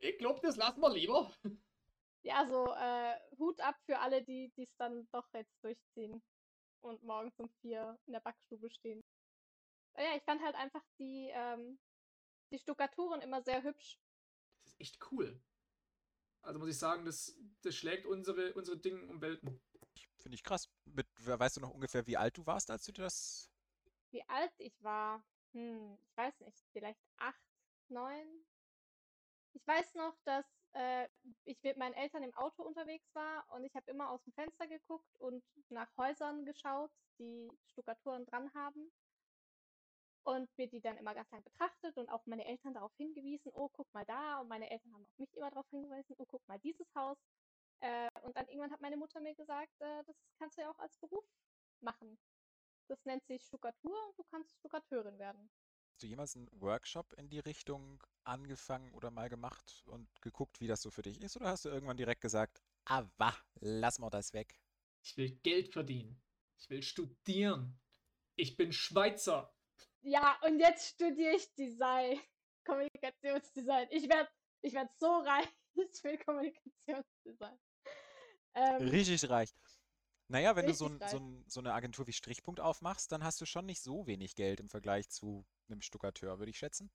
ich glaube, das lassen wir lieber. Ja, so äh, Hut ab für alle, die es dann doch jetzt durchziehen und morgens um vier in der Backstube stehen. Ja, ich fand halt einfach die, ähm, die Stuckaturen immer sehr hübsch. Das ist echt cool. Also muss ich sagen, das, das schlägt unsere, unsere Dinge um Welten. Finde ich krass. Mit, weißt du noch ungefähr, wie alt du warst, als du das. Wie alt ich war, hm, ich weiß nicht, vielleicht acht, neun. Ich weiß noch, dass äh, ich mit meinen Eltern im Auto unterwegs war und ich habe immer aus dem Fenster geguckt und nach Häusern geschaut, die Stuckaturen dran haben. Und mir die dann immer ganz lang betrachtet und auch meine Eltern darauf hingewiesen, oh, guck mal da. Und meine Eltern haben auch mich immer darauf hingewiesen, oh, guck mal dieses Haus. Äh, und dann irgendwann hat meine Mutter mir gesagt, äh, das kannst du ja auch als Beruf machen. Das nennt sich Stuckatur und du kannst Stuckateurin werden. Hast du jemals einen Workshop in die Richtung angefangen oder mal gemacht und geguckt, wie das so für dich ist? Oder hast du irgendwann direkt gesagt, ah, wah, lass mal das weg? Ich will Geld verdienen. Ich will studieren. Ich bin Schweizer. Ja, und jetzt studiere ich Design, Kommunikationsdesign. Ich werde ich werd so reich für Kommunikationsdesign. Ähm, Richtig reich. Naja, wenn du so, Richtig ein, so, ein, so eine Agentur wie Strichpunkt aufmachst, dann hast du schon nicht so wenig Geld im Vergleich zu einem Stuckateur, würde ich schätzen.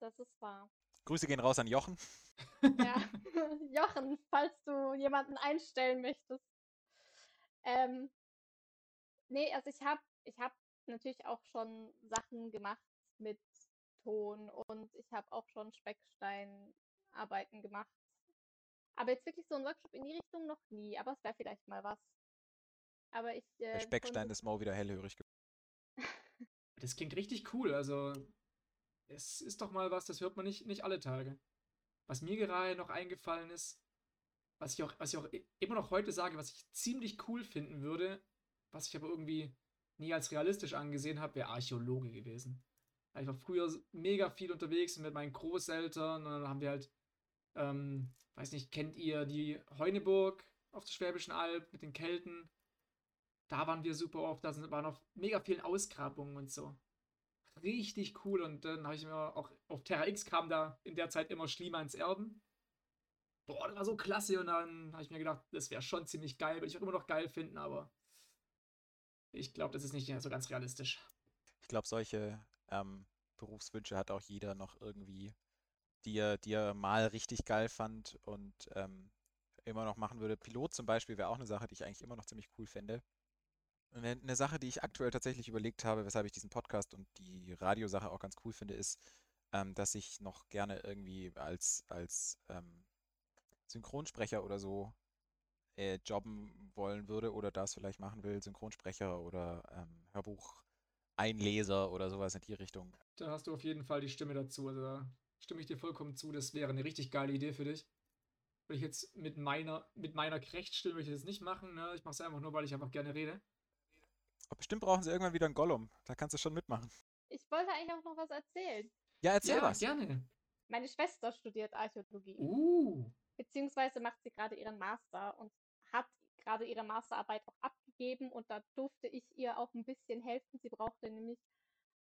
das ist wahr. Grüße gehen raus an Jochen. Ja, Jochen, falls du jemanden einstellen möchtest. Ähm, Nee, also ich habe ich hab natürlich auch schon Sachen gemacht mit Ton und ich habe auch schon Specksteinarbeiten gemacht. Aber jetzt wirklich so ein Workshop in die Richtung noch nie, aber es wäre vielleicht mal was. Aber ich. Der Äh, Speckstein konnte- ist Mo wieder hellhörig geworden. Das klingt richtig cool. Also, es ist doch mal was, das hört man nicht, nicht alle Tage. Was mir gerade noch eingefallen ist, was ich, auch, was ich auch immer noch heute sage, was ich ziemlich cool finden würde, was ich aber irgendwie nie als realistisch angesehen habe, wäre Archäologe gewesen. Ich war früher mega viel unterwegs mit meinen Großeltern und dann haben wir halt, ähm, weiß nicht, kennt ihr die Heuneburg auf der Schwäbischen Alb mit den Kelten? Da waren wir super oft, da waren auf mega vielen Ausgrabungen und so. Richtig cool und dann habe ich mir auch auf Terra X kam da in der Zeit immer Schliemanns Erben. Boah, das war so klasse und dann habe ich mir gedacht, das wäre schon ziemlich geil, würde ich auch immer noch geil finden, aber ich glaube, das ist nicht so ganz realistisch. Ich glaube, solche ähm, Berufswünsche hat auch jeder noch irgendwie, die er, die er mal richtig geil fand und ähm, immer noch machen würde. Pilot zum Beispiel wäre auch eine Sache, die ich eigentlich immer noch ziemlich cool fände. Und Eine, Sache, die ich aktuell tatsächlich überlegt habe, weshalb ich diesen Podcast und die Radiosache auch ganz cool finde, ist, ähm, dass ich noch gerne irgendwie als, als ähm, Synchronsprecher oder so äh, jobben wollen würde oder das vielleicht machen will, Synchronsprecher oder ähm, Hörbucheinleser oder sowas in die Richtung. Da hast du auf jeden Fall die Stimme dazu. Also stimme ich dir vollkommen zu. Das wäre eine richtig geile Idee für dich. Würde ich jetzt mit meiner, mit meiner Krechtstimme würde ich das nicht machen. Ne? Ich mache es einfach nur, weil ich einfach gerne rede. Aber bestimmt brauchen sie irgendwann wieder einen Gollum. Da kannst du schon mitmachen. Ich wollte eigentlich auch noch was erzählen. Ja, erzähl ja, was. gerne. Meine Schwester studiert Archäologie, Uh, beziehungsweise macht sie gerade ihren Master und hat gerade ihre Masterarbeit auch abgegeben und da durfte ich ihr auch ein bisschen helfen. Sie brauchte nämlich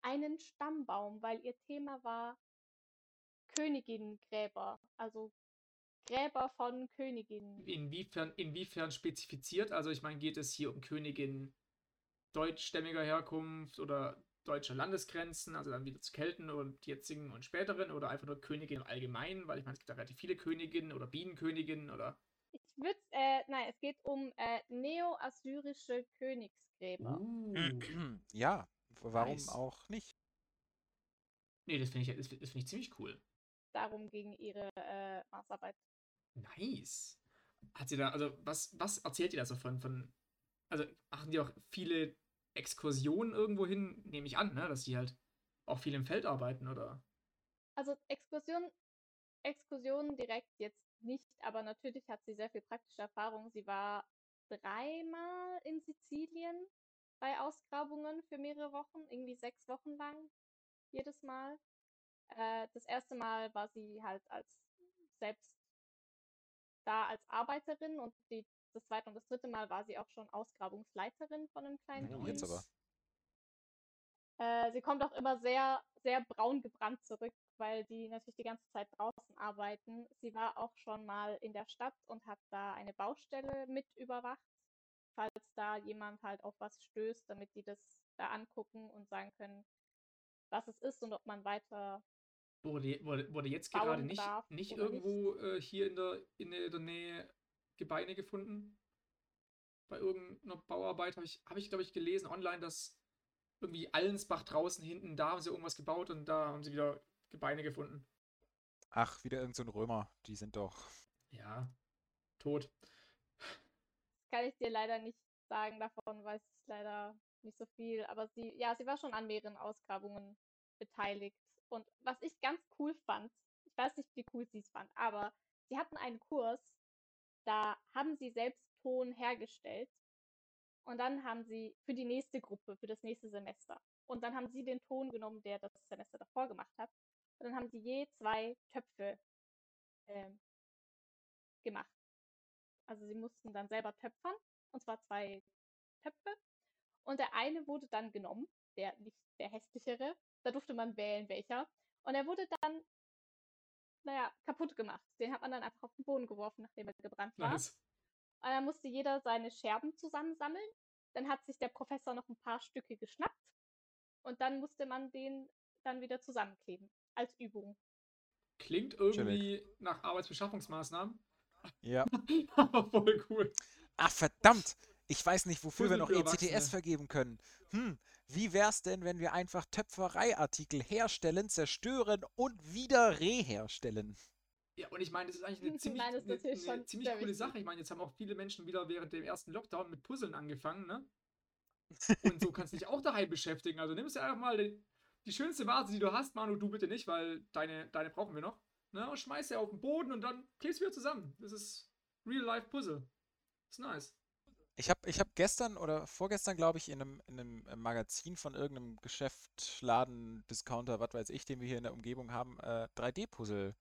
einen Stammbaum, weil ihr Thema war Königinnengräber, also Gräber von Königinnen. inwiefern, inwiefern spezifiziert? Also ich meine, geht es hier um Königin deutschstämmiger Herkunft oder deutscher Landesgrenzen, also dann wieder zu Kelten und jetzigen und späteren oder einfach nur Königin im Allgemeinen, weil ich meine, es gibt da relativ viele Königinnen oder Bienenköniginnen oder Ich würde, äh, nein, es geht um äh, neo-assyrische Königsgräber. Uh. Ja, warum Nice. auch nicht? Nee, das finde ich, das, das finde ich ziemlich cool. Darum ging ihre äh, Masterarbeit. Nice. Hat sie da, also was, was erzählt ihr da so von, von, also machen die auch viele Exkursionen irgendwo hin, nehme ich an, ne, dass die halt auch viel im Feld arbeiten, oder? Also Exkursion, Exkursionen direkt jetzt nicht, aber natürlich hat sie sehr viel praktische Erfahrung. Sie war dreimal in Sizilien bei Ausgrabungen für mehrere Wochen, irgendwie sechs Wochen lang, jedes Mal. Äh, das erste Mal war sie halt als selbst da als Arbeiterin und die, das zweite und das dritte Mal war sie auch schon Ausgrabungsleiterin von einem kleinen Oh, jetzt Team. aber. Äh, sie kommt auch immer sehr, sehr braun gebrannt zurück, weil die natürlich die ganze Zeit draußen arbeiten. Sie war auch schon mal in der Stadt und hat da eine Baustelle mit überwacht, falls da jemand halt auf was stößt, damit die das da angucken und sagen können, was es ist und ob man weiter. Wurde, wurde, wurde jetzt Bauen gerade nicht, darf nicht irgendwo äh, hier in der, in der Nähe Gebeine gefunden? Bei irgendeiner Bauarbeit habe ich, habe ich glaube ich, gelesen online, dass irgendwie Allensbach draußen hinten, da haben sie irgendwas gebaut und da haben sie wieder Gebeine gefunden. Ach, wieder irgend so Römer. Die sind doch. Ja, tot. Das kann ich dir leider nicht sagen, davon weiß ich leider nicht so viel. Aber sie, ja, sie war schon an mehreren Ausgrabungen beteiligt. Und was ich ganz cool fand, ich weiß nicht, wie cool sie es fand, aber sie hatten einen Kurs, da haben sie selbst Ton hergestellt. Und dann haben sie für die nächste Gruppe, für das nächste Semester. Und dann haben sie den Ton genommen, der das Semester davor gemacht hat. Und dann haben sie je zwei Töpfe ähm, gemacht. Also sie mussten dann selber töpfern, und zwar zwei Töpfe. Und der eine wurde dann genommen, der nicht der hässlichere. Da durfte man wählen, welcher. Und er wurde dann, naja, kaputt gemacht. Den hat man dann einfach auf den Boden geworfen, nachdem er gebrannt war. Nice. Und dann musste jeder seine Scherben zusammensammeln. Dann hat sich der Professor noch ein paar Stücke geschnappt. Und dann musste man den dann wieder zusammenkleben. Als Übung. Klingt irgendwie nach Arbeitsbeschaffungsmaßnahmen. Ja. Aber voll cool. Ach, verdammt! Ich weiß nicht, wofür wir noch ECTS Erwachsene. vergeben können. Hm, wie wär's denn, wenn wir einfach Töpfereiartikel herstellen, zerstören und wieder reherstellen? Ja, und ich meine, das ist eigentlich eine ziemlich, ist eine, eine schon ziemlich coole. Sache. Ich meine, jetzt haben auch viele Menschen wieder während dem ersten Lockdown mit Puzzeln angefangen, ne? Und so kannst du dich auch daheim beschäftigen. Also nimmst du einfach mal die, die schönste Vase, die du hast, Manu, du bitte nicht, weil deine, deine brauchen wir noch. Ne? Und schmeiß sie auf den Boden und dann klebst du wieder zusammen. Das ist Real-Life-Puzzle. Ist nice. Ich habe ich hab gestern oder vorgestern, glaube ich, in einem, in einem äh, Magazin von irgendeinem Geschäft, Laden, Discounter, was weiß ich, den wir hier in der Umgebung haben, äh, 3D-Puzzle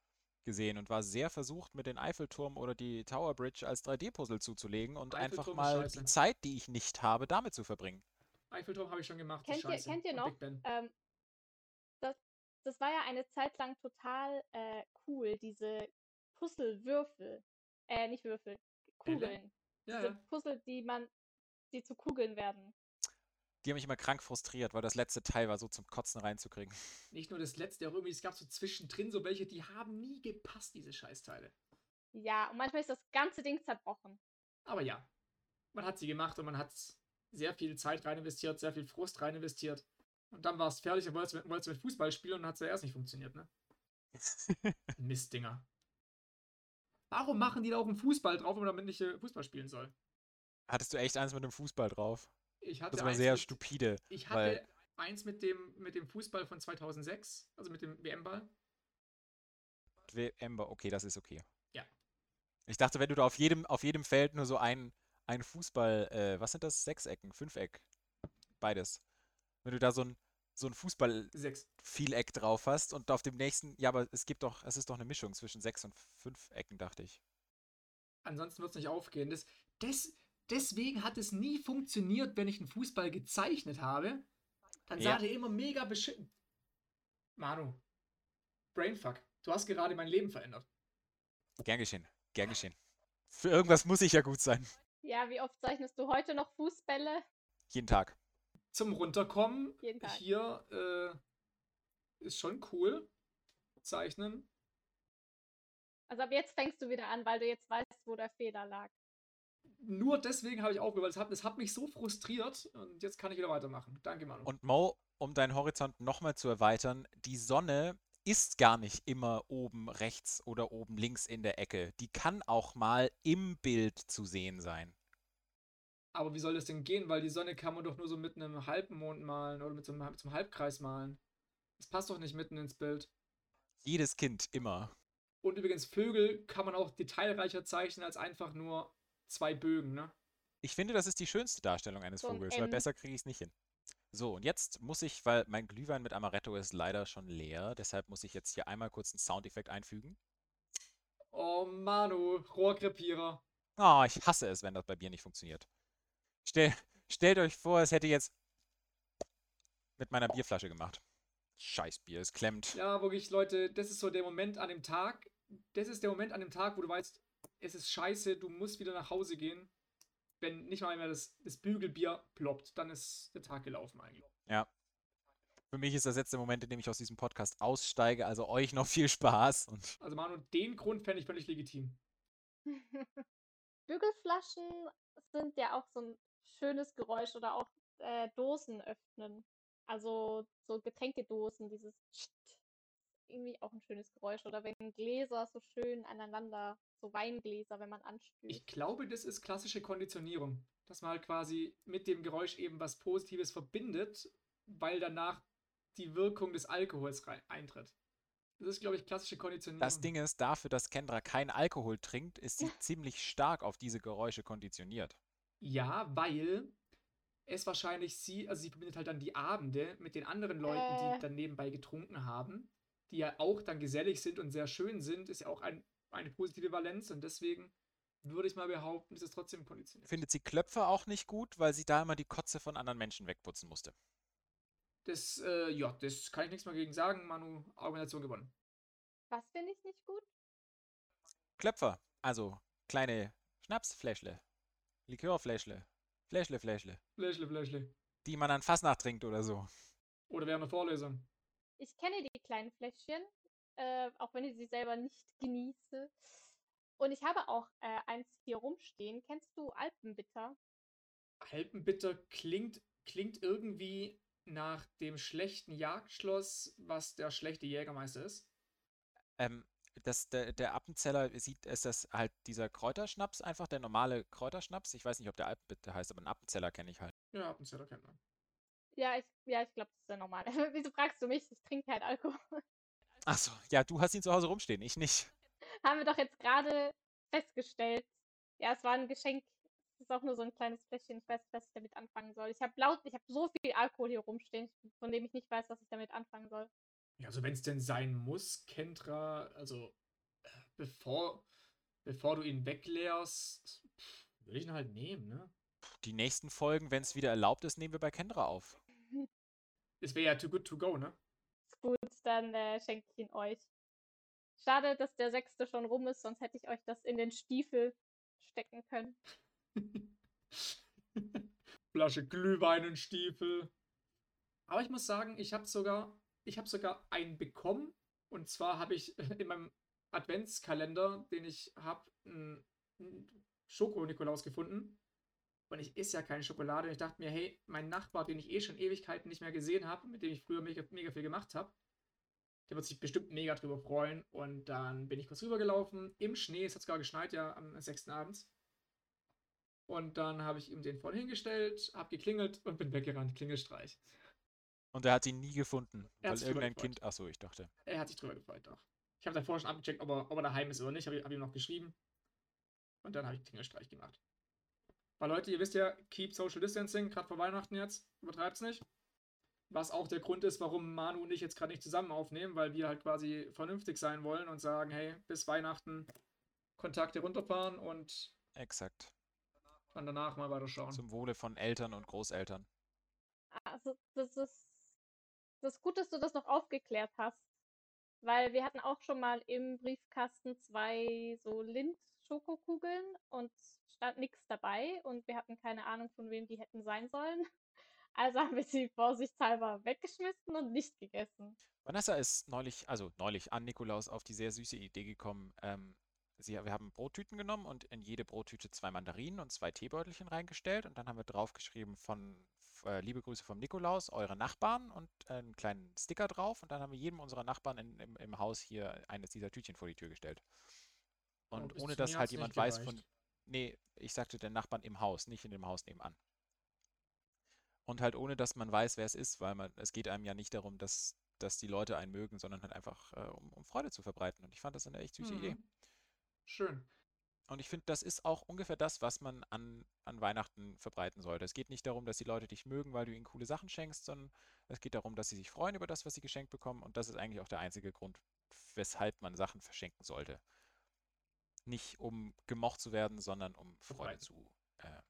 gesehen und war sehr versucht, mit den Eiffelturm oder die Tower Bridge als 3D-Puzzle zuzulegen und einfach mal scheiße. die Zeit, die ich nicht habe, damit zu verbringen. Eiffelturm habe ich schon gemacht. Kennt ihr, kennt ihr noch? Ähm, das, das war ja eine Zeit lang total äh, cool, diese Puzzlewürfel. Äh, nicht Würfel, Bälle? Kugeln. Ja, diese ja. Puzzle, die man, die zu Kugeln werden. Die haben mich immer krank frustriert, weil das letzte Teil war so zum Kotzen reinzukriegen. Nicht nur das letzte, auch irgendwie, es gab so zwischendrin so welche, die haben nie gepasst, diese Scheißteile. Ja, und manchmal ist das ganze Ding zerbrochen. Aber ja, man hat sie gemacht und man hat sehr viel Zeit rein investiert, sehr viel Frust rein investiert. Und dann war es fertig und wolltest mit, wolltest mit Fußball spielen und dann hat es ja erst nicht funktioniert, ne? Mistdinger. Warum machen die da auch einen Fußball drauf, wenn man damit nicht äh, Fußball spielen soll? Hattest du echt eins mit dem Fußball drauf? Ich hatte Das war sehr mit, stupide. Ich weil- hatte eins mit dem, mit dem Fußball von 2006, also mit dem WM-Ball. Ember, okay, das ist okay. Ja. Ich dachte, wenn du da auf jedem, auf jedem Feld nur so ein, ein Fußball, äh, was sind das? Sechsecken, Fünfeck, beides. Wenn du da so ein, so ein Fußball-Vieleck Sechs. drauf hast und auf dem nächsten, ja, aber es gibt doch, es ist doch eine Mischung zwischen sechs und fünf Ecken, dachte ich. Ansonsten wird es nicht aufgehen. Das, des, deswegen hat es nie funktioniert, wenn ich einen Fußball gezeichnet habe. Dann sah Ja. der immer mega beschissen. Manu, Brainfuck, du hast gerade mein Leben verändert. Gern geschehen, gern geschehen. Für irgendwas muss ich ja gut sein. Ja, wie oft zeichnest du heute noch Fußbälle? Jeden Tag. Zum Runterkommen Jeden Tag. hier äh, ist schon cool. Zeichnen. Also ab jetzt fängst du wieder an, weil du jetzt weißt, wo der Fehler lag. Nur deswegen habe ich aufgehört, weil es hat, es hat mich so frustriert und jetzt kann ich wieder weitermachen. Danke, Manu. Und Mo, um deinen Horizont nochmal zu erweitern, die Sonne ist gar nicht immer oben rechts oder oben links in der Ecke. Die kann auch mal im Bild zu sehen sein. Aber wie soll das denn gehen? Weil die Sonne kann man doch nur so mit einem Halbmond malen oder mit so einem, mit so einem Halbkreis malen. Das passt doch nicht mitten ins Bild. Jedes Kind immer. Und übrigens, Vögel kann man auch detailreicher zeichnen als einfach nur zwei Bögen, ne? Ich finde, das ist die schönste Darstellung eines So ein Vogels, weil M. besser kriege ich es nicht hin. So, und jetzt muss ich, weil mein Glühwein mit Amaretto ist leider schon leer, deshalb muss ich jetzt hier einmal kurz einen Soundeffekt einfügen. Oh, Manu, Rohrkrepierer. Oh, ich hasse es, wenn das bei Bier nicht funktioniert. Stell, stellt euch vor, es hätte jetzt mit meiner Bierflasche gemacht. Scheiß Bier, es klemmt. Ja, wirklich, Leute, das ist so der Moment an dem Tag. Das ist der Moment an dem Tag, wo du weißt, es ist scheiße, du musst wieder nach Hause gehen. Wenn nicht mal mehr das, das Bügelbier ploppt, dann ist der Tag gelaufen eigentlich. Ja. Für mich ist das jetzt der Moment, in dem ich aus diesem Podcast aussteige. Also euch noch viel Spaß und Also Manu, den Grund fände ich völlig legitim. Bügelflaschen sind ja auch so ein schönes Geräusch oder auch äh, Dosen öffnen. Also so Getränkedosen, dieses Psst, irgendwie auch ein schönes Geräusch. Oder wenn Gläser so schön aneinander, so Weingläser, wenn man anstößt. Ich glaube, das ist klassische Konditionierung. Dass man halt quasi mit dem Geräusch eben was Positives verbindet, weil danach die Wirkung des Alkohols rein eintritt. Das ist, glaube ich, klassische Konditionierung. das Ding ist, dafür, dass Kendra keinen Alkohol trinkt, ist sie ziemlich stark auf diese Geräusche konditioniert. Ja, weil es wahrscheinlich sie, also sie verbindet halt dann die Abende mit den anderen Leuten, Äh. die dann nebenbei getrunken haben, die ja auch dann gesellig sind und sehr schön sind, ist ja auch ein, eine positive Valenz und deswegen würde ich mal behaupten, ist es trotzdem konditioniert. Findet sie Klöpfer auch nicht gut, weil sie da immer die Kotze von anderen Menschen wegputzen musste. Das, äh, ja, das kann ich nichts mehr gegen sagen. Manu, Organisation gewonnen. Was finde ich nicht gut? Klöpfer, also kleine Schnapsfläschle, Likörfläschle, Fläschle, Fläschle, Fläschle, Fläschle. die man an Fasnacht trinkt oder so. Oder während der Vorlesung. Ich kenne die kleinen Fläschchen, äh, auch wenn ich sie selber nicht genieße. Und ich habe auch äh, eins hier rumstehen. Kennst du Alpenbitter? Alpenbitter klingt, klingt irgendwie nach dem schlechten Jagdschloss, was der schlechte Jägermeister ist. Ähm, das, der, der Appenzeller sieht, ist das halt dieser Kräuterschnaps, einfach der normale Kräuterschnaps. Ich weiß nicht, ob der Alpenbitter heißt, aber einen Appenzeller kenne ich halt. Ja, Appenzeller kennt man. Ja, ich, ja, ich glaube, das ist der normale. Wieso fragst du mich? Ich trinke keinen Alkohol. Achso, ja, du hast ihn zu Hause rumstehen, ich nicht. Haben wir doch jetzt gerade festgestellt. Ja, es war ein Geschenk. Es ist auch nur so ein kleines Fläschchen. Ich weiß nicht, was ich damit anfangen soll. Ich habe laut, ich habe so viel Alkohol hier rumstehen, von dem ich nicht weiß, was ich damit anfangen soll. Ja, also wenn es denn sein muss, Kentra, also äh, bevor, bevor du ihn wegleerst, würde ich ihn halt nehmen, ne? Die nächsten Folgen, wenn es wieder erlaubt ist, nehmen wir bei Kendra auf. Es wäre ja too good to go, ne? Gut, dann äh, schenke ich ihn euch. Schade, dass der sechste schon rum ist, sonst hätte ich euch das in den Stiefel stecken können. Flasche Glühwein und Stiefel. Aber ich muss sagen, ich habe sogar, ich habe sogar einen bekommen. Und zwar habe ich in meinem Adventskalender, den ich habe, einen Schoko-Nikolaus gefunden. Und ich esse ja keine Schokolade. Und ich dachte mir, hey, mein Nachbar, den ich eh schon Ewigkeiten nicht mehr gesehen habe, mit dem ich früher mega, mega viel gemacht habe, der wird sich bestimmt mega drüber freuen. Und dann bin ich kurz rübergelaufen im Schnee. Es hat sogar geschneit, ja, am 6. abends. Und dann habe ich ihm den vorne hingestellt, habe geklingelt und bin weggerannt. Klingelstreich. Und er hat ihn nie gefunden, Er hat weil sich drüber irgendein gefreut. Kind. Achso, ich dachte. Er hat sich drüber gefreut, doch. Ich habe davor schon abgecheckt, ob er, ob er daheim ist oder nicht. Habe hab ihm noch geschrieben. Und dann habe ich Klingelstreich gemacht. Weil Leute, ihr wisst ja, keep social distancing, gerade vor Weihnachten jetzt. Übertreibt's nicht. Was auch der Grund ist, warum Manu und ich jetzt gerade nicht zusammen aufnehmen, weil wir halt quasi vernünftig sein wollen und sagen, hey, bis Weihnachten Kontakte runterfahren und Exakt. dann danach mal weiterschauen. Zum Wohle von Eltern und Großeltern. Also, das ist, das ist gut, dass du das noch aufgeklärt hast. Weil wir hatten auch schon mal im Briefkasten zwei so Lind-Schokokugeln und stand nichts dabei und wir hatten keine Ahnung, von wem die hätten sein sollen. Also haben wir sie vorsichtshalber weggeschmissen und nicht gegessen. Vanessa ist neulich, also neulich an Nikolaus auf die sehr süße Idee gekommen. Ähm, sie, wir haben Brottüten genommen und in jede Brottüte zwei Mandarinen und zwei Teebeutelchen reingestellt und dann haben wir draufgeschrieben von äh, liebe Grüße vom Nikolaus, eure Nachbarn und äh, einen kleinen Sticker drauf und dann haben wir jedem unserer Nachbarn in, im, im Haus hier eines dieser Tütchen vor die Tür gestellt. Und bis ohne dass halt jemand weiß von, nee, ich sagte den Nachbarn im Haus, nicht in dem Haus nebenan. Und halt ohne, dass man weiß, wer es ist, weil man, es geht einem ja nicht darum, dass, dass die Leute einen mögen, sondern halt einfach, äh, um, um Freude zu verbreiten. Und ich fand das eine echt süße Idee. Mhm. Schön. Und ich finde, das ist auch ungefähr das, was man an, an Weihnachten verbreiten sollte. Es geht nicht darum, dass die Leute dich mögen, weil du ihnen coole Sachen schenkst, sondern es geht darum, dass sie sich freuen über das, was sie geschenkt bekommen. Und das ist eigentlich auch der einzige Grund, weshalb man Sachen verschenken sollte. Nicht um gemocht zu werden, sondern um Freude zu, äh,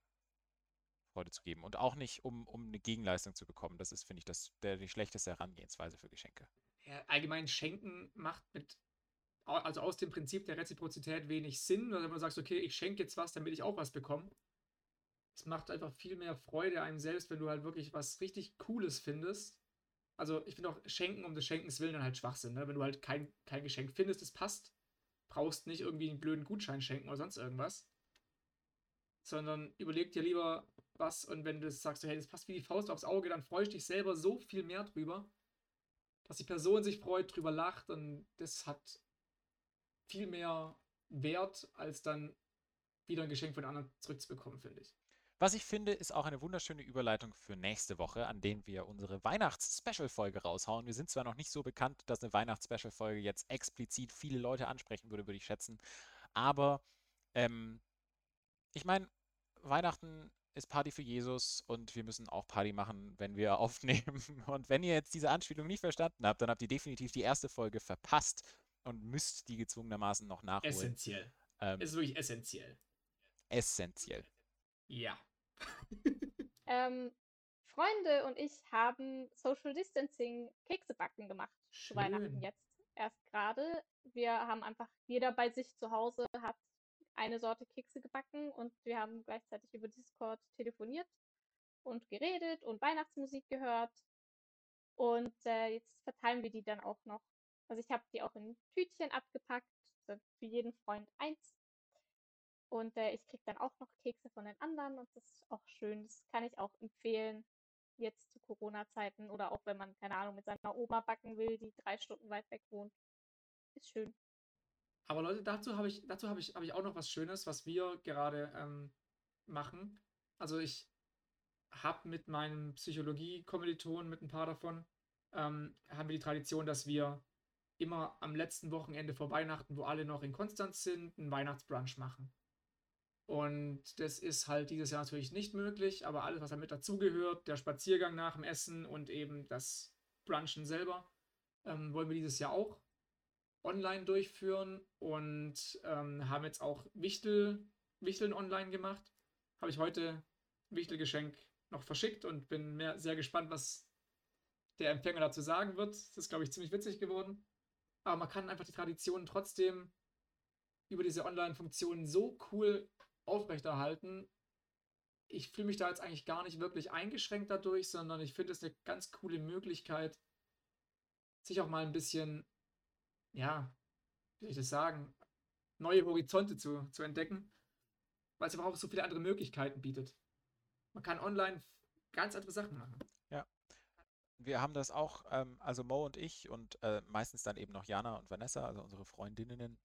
Freude zu geben. Und auch nicht, um, um eine Gegenleistung zu bekommen. Das ist, finde ich, das, der, die schlechteste Herangehensweise für Geschenke. Ja, allgemein Schenken macht mit, also aus dem Prinzip der Reziprozität wenig Sinn. Also wenn du sagst, okay, ich schenke jetzt was, damit ich auch was bekomme. Es macht einfach viel mehr Freude einem selbst, wenn du halt wirklich was richtig Cooles findest. Also ich finde auch Schenken um des Schenkens willen dann halt Schwachsinn. Ne? Wenn du halt kein, kein Geschenk findest, das passt, brauchst nicht irgendwie einen blöden Gutschein schenken oder sonst irgendwas. Sondern überleg dir lieber was und wenn du sagst, hey, das passt wie die Faust aufs Auge, dann freust du dich selber so viel mehr drüber, dass die Person sich freut, drüber lacht und das hat viel mehr Wert, als dann wieder ein Geschenk von anderen zurückzubekommen, finde ich. Was ich finde, ist auch eine wunderschöne Überleitung für nächste Woche, an denen wir unsere Weihnachts-Special-Folge raushauen. Wir sind zwar noch nicht so bekannt, dass eine Weihnachts-Special-Folge jetzt explizit viele Leute ansprechen würde, würde ich schätzen. Aber ähm, ich meine, Weihnachten ist Party für Jesus und wir müssen auch Party machen, wenn wir aufnehmen. Und wenn ihr jetzt diese Anspielung nicht verstanden habt, dann habt ihr definitiv die erste Folge verpasst und müsst die gezwungenermaßen noch nachholen. Essentiell. Ähm, Es ist wirklich essentiell. essentiell. Ja. Ähm, Freunde und ich haben Social Distancing Keksebacken gemacht zu Weihnachten Schön. jetzt erst gerade. Wir haben einfach jeder bei sich zu Hause hat eine Sorte Kekse gebacken und wir haben gleichzeitig über Discord telefoniert und geredet und Weihnachtsmusik gehört. Und äh, jetzt verteilen wir die dann auch noch. Also ich habe die auch in Tütchen abgepackt, für jeden Freund eins. Und äh, ich kriege dann auch noch Kekse von den anderen und das ist auch schön. Das kann ich auch empfehlen, jetzt zu Corona-Zeiten oder auch wenn man, keine Ahnung, mit seiner Oma backen will, die drei Stunden weit weg wohnt. Ist schön. Aber Leute, dazu habe ich, dazu habe ich, habe ich auch noch was Schönes, was wir gerade ähm, machen. Also ich habe mit meinem Psychologie-Kommilitonen, mit ein paar davon, ähm, haben wir die Tradition, dass wir immer am letzten Wochenende vor Weihnachten, wo alle noch in Konstanz sind, einen Weihnachtsbrunch machen. Und das ist halt dieses Jahr natürlich nicht möglich, aber alles, was damit dazugehört, der Spaziergang nach dem Essen und eben das Brunchen selber, ähm, wollen wir dieses Jahr auch online durchführen und ähm, haben jetzt auch Wichtel, Wichteln online gemacht. Habe ich heute Wichtelgeschenk noch verschickt und bin mehr, sehr gespannt, was der Empfänger dazu sagen wird. Das ist, glaube ich, ziemlich witzig geworden. Aber man kann einfach die Tradition trotzdem über diese Online-Funktionen so cool aufrechterhalten. Ich fühle mich da jetzt eigentlich gar nicht wirklich eingeschränkt dadurch, sondern ich finde es eine ganz coole Möglichkeit, sich auch mal ein bisschen, ja, wie soll ich das sagen, neue Horizonte zu, zu entdecken, weil es aber auch so viele andere Möglichkeiten bietet. Man kann online ganz andere Sachen machen. Wir haben das auch, ähm, also Mo und ich und äh, meistens dann eben noch Jana und Vanessa, also unsere Freundinnen.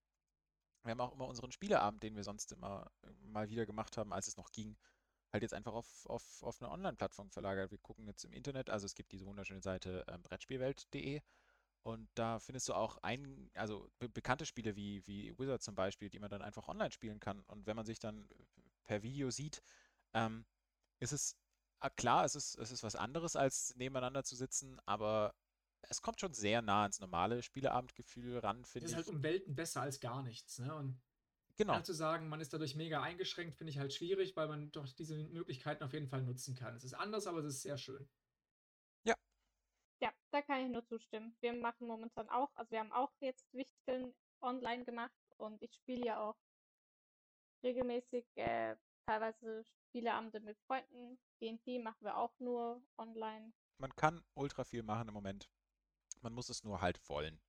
Wir haben auch immer unseren Spieleabend, den wir sonst immer äh, mal wieder gemacht haben, als es noch ging, halt jetzt einfach auf, auf, auf eine Online-Plattform verlagert. Wir gucken jetzt im Internet, also es gibt diese wunderschöne Seite ähm, Brettspielwelt.de und da findest du auch ein, also be bekannte Spiele wie, wie Wizard zum Beispiel, die man dann einfach online spielen kann. Und wenn man sich dann per Video sieht, ähm, ist es klar, es ist, es ist was anderes, als nebeneinander zu sitzen, aber es kommt schon sehr nah ans normale Spieleabendgefühl ran, finde ich. Es ist halt um Welten besser als gar nichts, ne? Und genau. zu sagen, man ist dadurch mega eingeschränkt, finde ich halt schwierig, weil man doch diese Möglichkeiten auf jeden Fall nutzen kann. Es ist anders, aber es ist sehr schön. Ja. Ja, da kann ich nur zustimmen. Wir machen momentan auch, also wir haben auch jetzt Wichteln online gemacht und ich spiele ja auch regelmäßig äh, teilweise Spieleabende mit Freunden. D&D machen wir auch nur online. Man kann ultra viel machen im Moment. Man muss es nur halt wollen.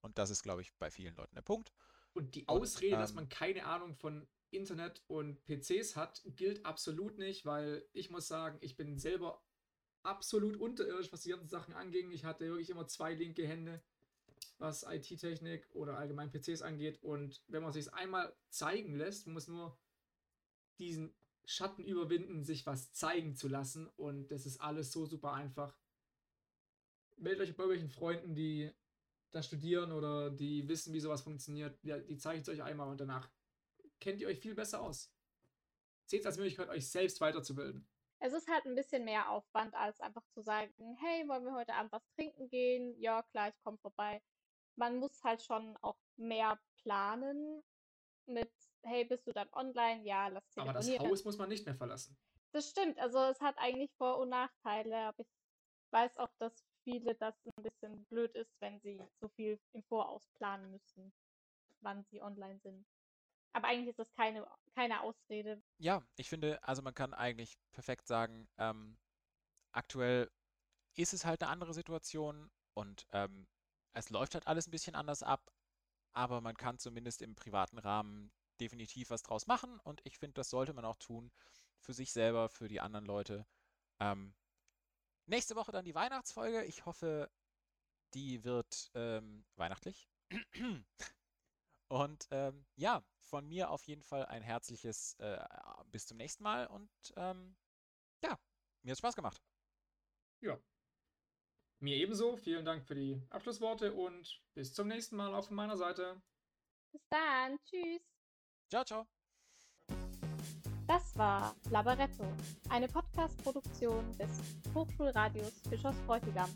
Und das ist, glaube ich, bei vielen Leuten der Punkt. Und die Ausrede, und, ähm, dass man keine Ahnung von Internet und PCs hat, gilt absolut nicht, weil ich muss sagen, ich bin selber absolut unterirdisch, was die ganzen Sachen anging. Ich hatte wirklich immer zwei linke Hände, was IT-Technik oder allgemein PCs angeht. Und wenn man sich einmal zeigen lässt, man muss nur diesen Schatten überwinden, sich was zeigen zu lassen. Und das ist alles so super einfach. Meldet euch bei irgendwelchen Freunden, die da studieren oder die wissen, wie sowas funktioniert. Ja, die zeigen es euch einmal und danach kennt ihr euch viel besser aus. Seht es als Möglichkeit, euch selbst weiterzubilden. Es ist halt ein bisschen mehr Aufwand, als einfach zu sagen, hey, wollen wir heute Abend was trinken gehen? Ja, klar, ich komme vorbei. Man muss halt schon auch mehr planen mit hey, bist du dann online? Ja, lass telefonieren. Aber das Haus muss man nicht mehr verlassen. Das stimmt, also es hat eigentlich Vor- und Nachteile, aber ich weiß auch, dass viele das ein bisschen blöd ist, wenn sie so viel im Voraus planen müssen, wann sie online sind. Aber eigentlich ist das keine, keine Ausrede. Ja, ich finde, also man kann eigentlich perfekt sagen, ähm, aktuell ist es halt eine andere Situation und ähm, es läuft halt alles ein bisschen anders ab, aber man kann zumindest im privaten Rahmen definitiv was draus machen und ich finde, das sollte man auch tun für sich selber, für die anderen Leute. Ähm, nächste Woche dann die Weihnachtsfolge. Ich hoffe, die wird ähm, weihnachtlich. und ähm, ja, von mir auf jeden Fall ein herzliches äh, bis zum nächsten Mal und ähm, ja, mir hat Spaß gemacht. Ja. Mir ebenso. Vielen Dank für die Abschlussworte und bis zum nächsten Mal auch von meiner Seite. Bis dann. Tschüss. Ciao, ciao. Das war Labaretto, eine Podcast-Produktion des Hochschulradios Bischofsbräutigam.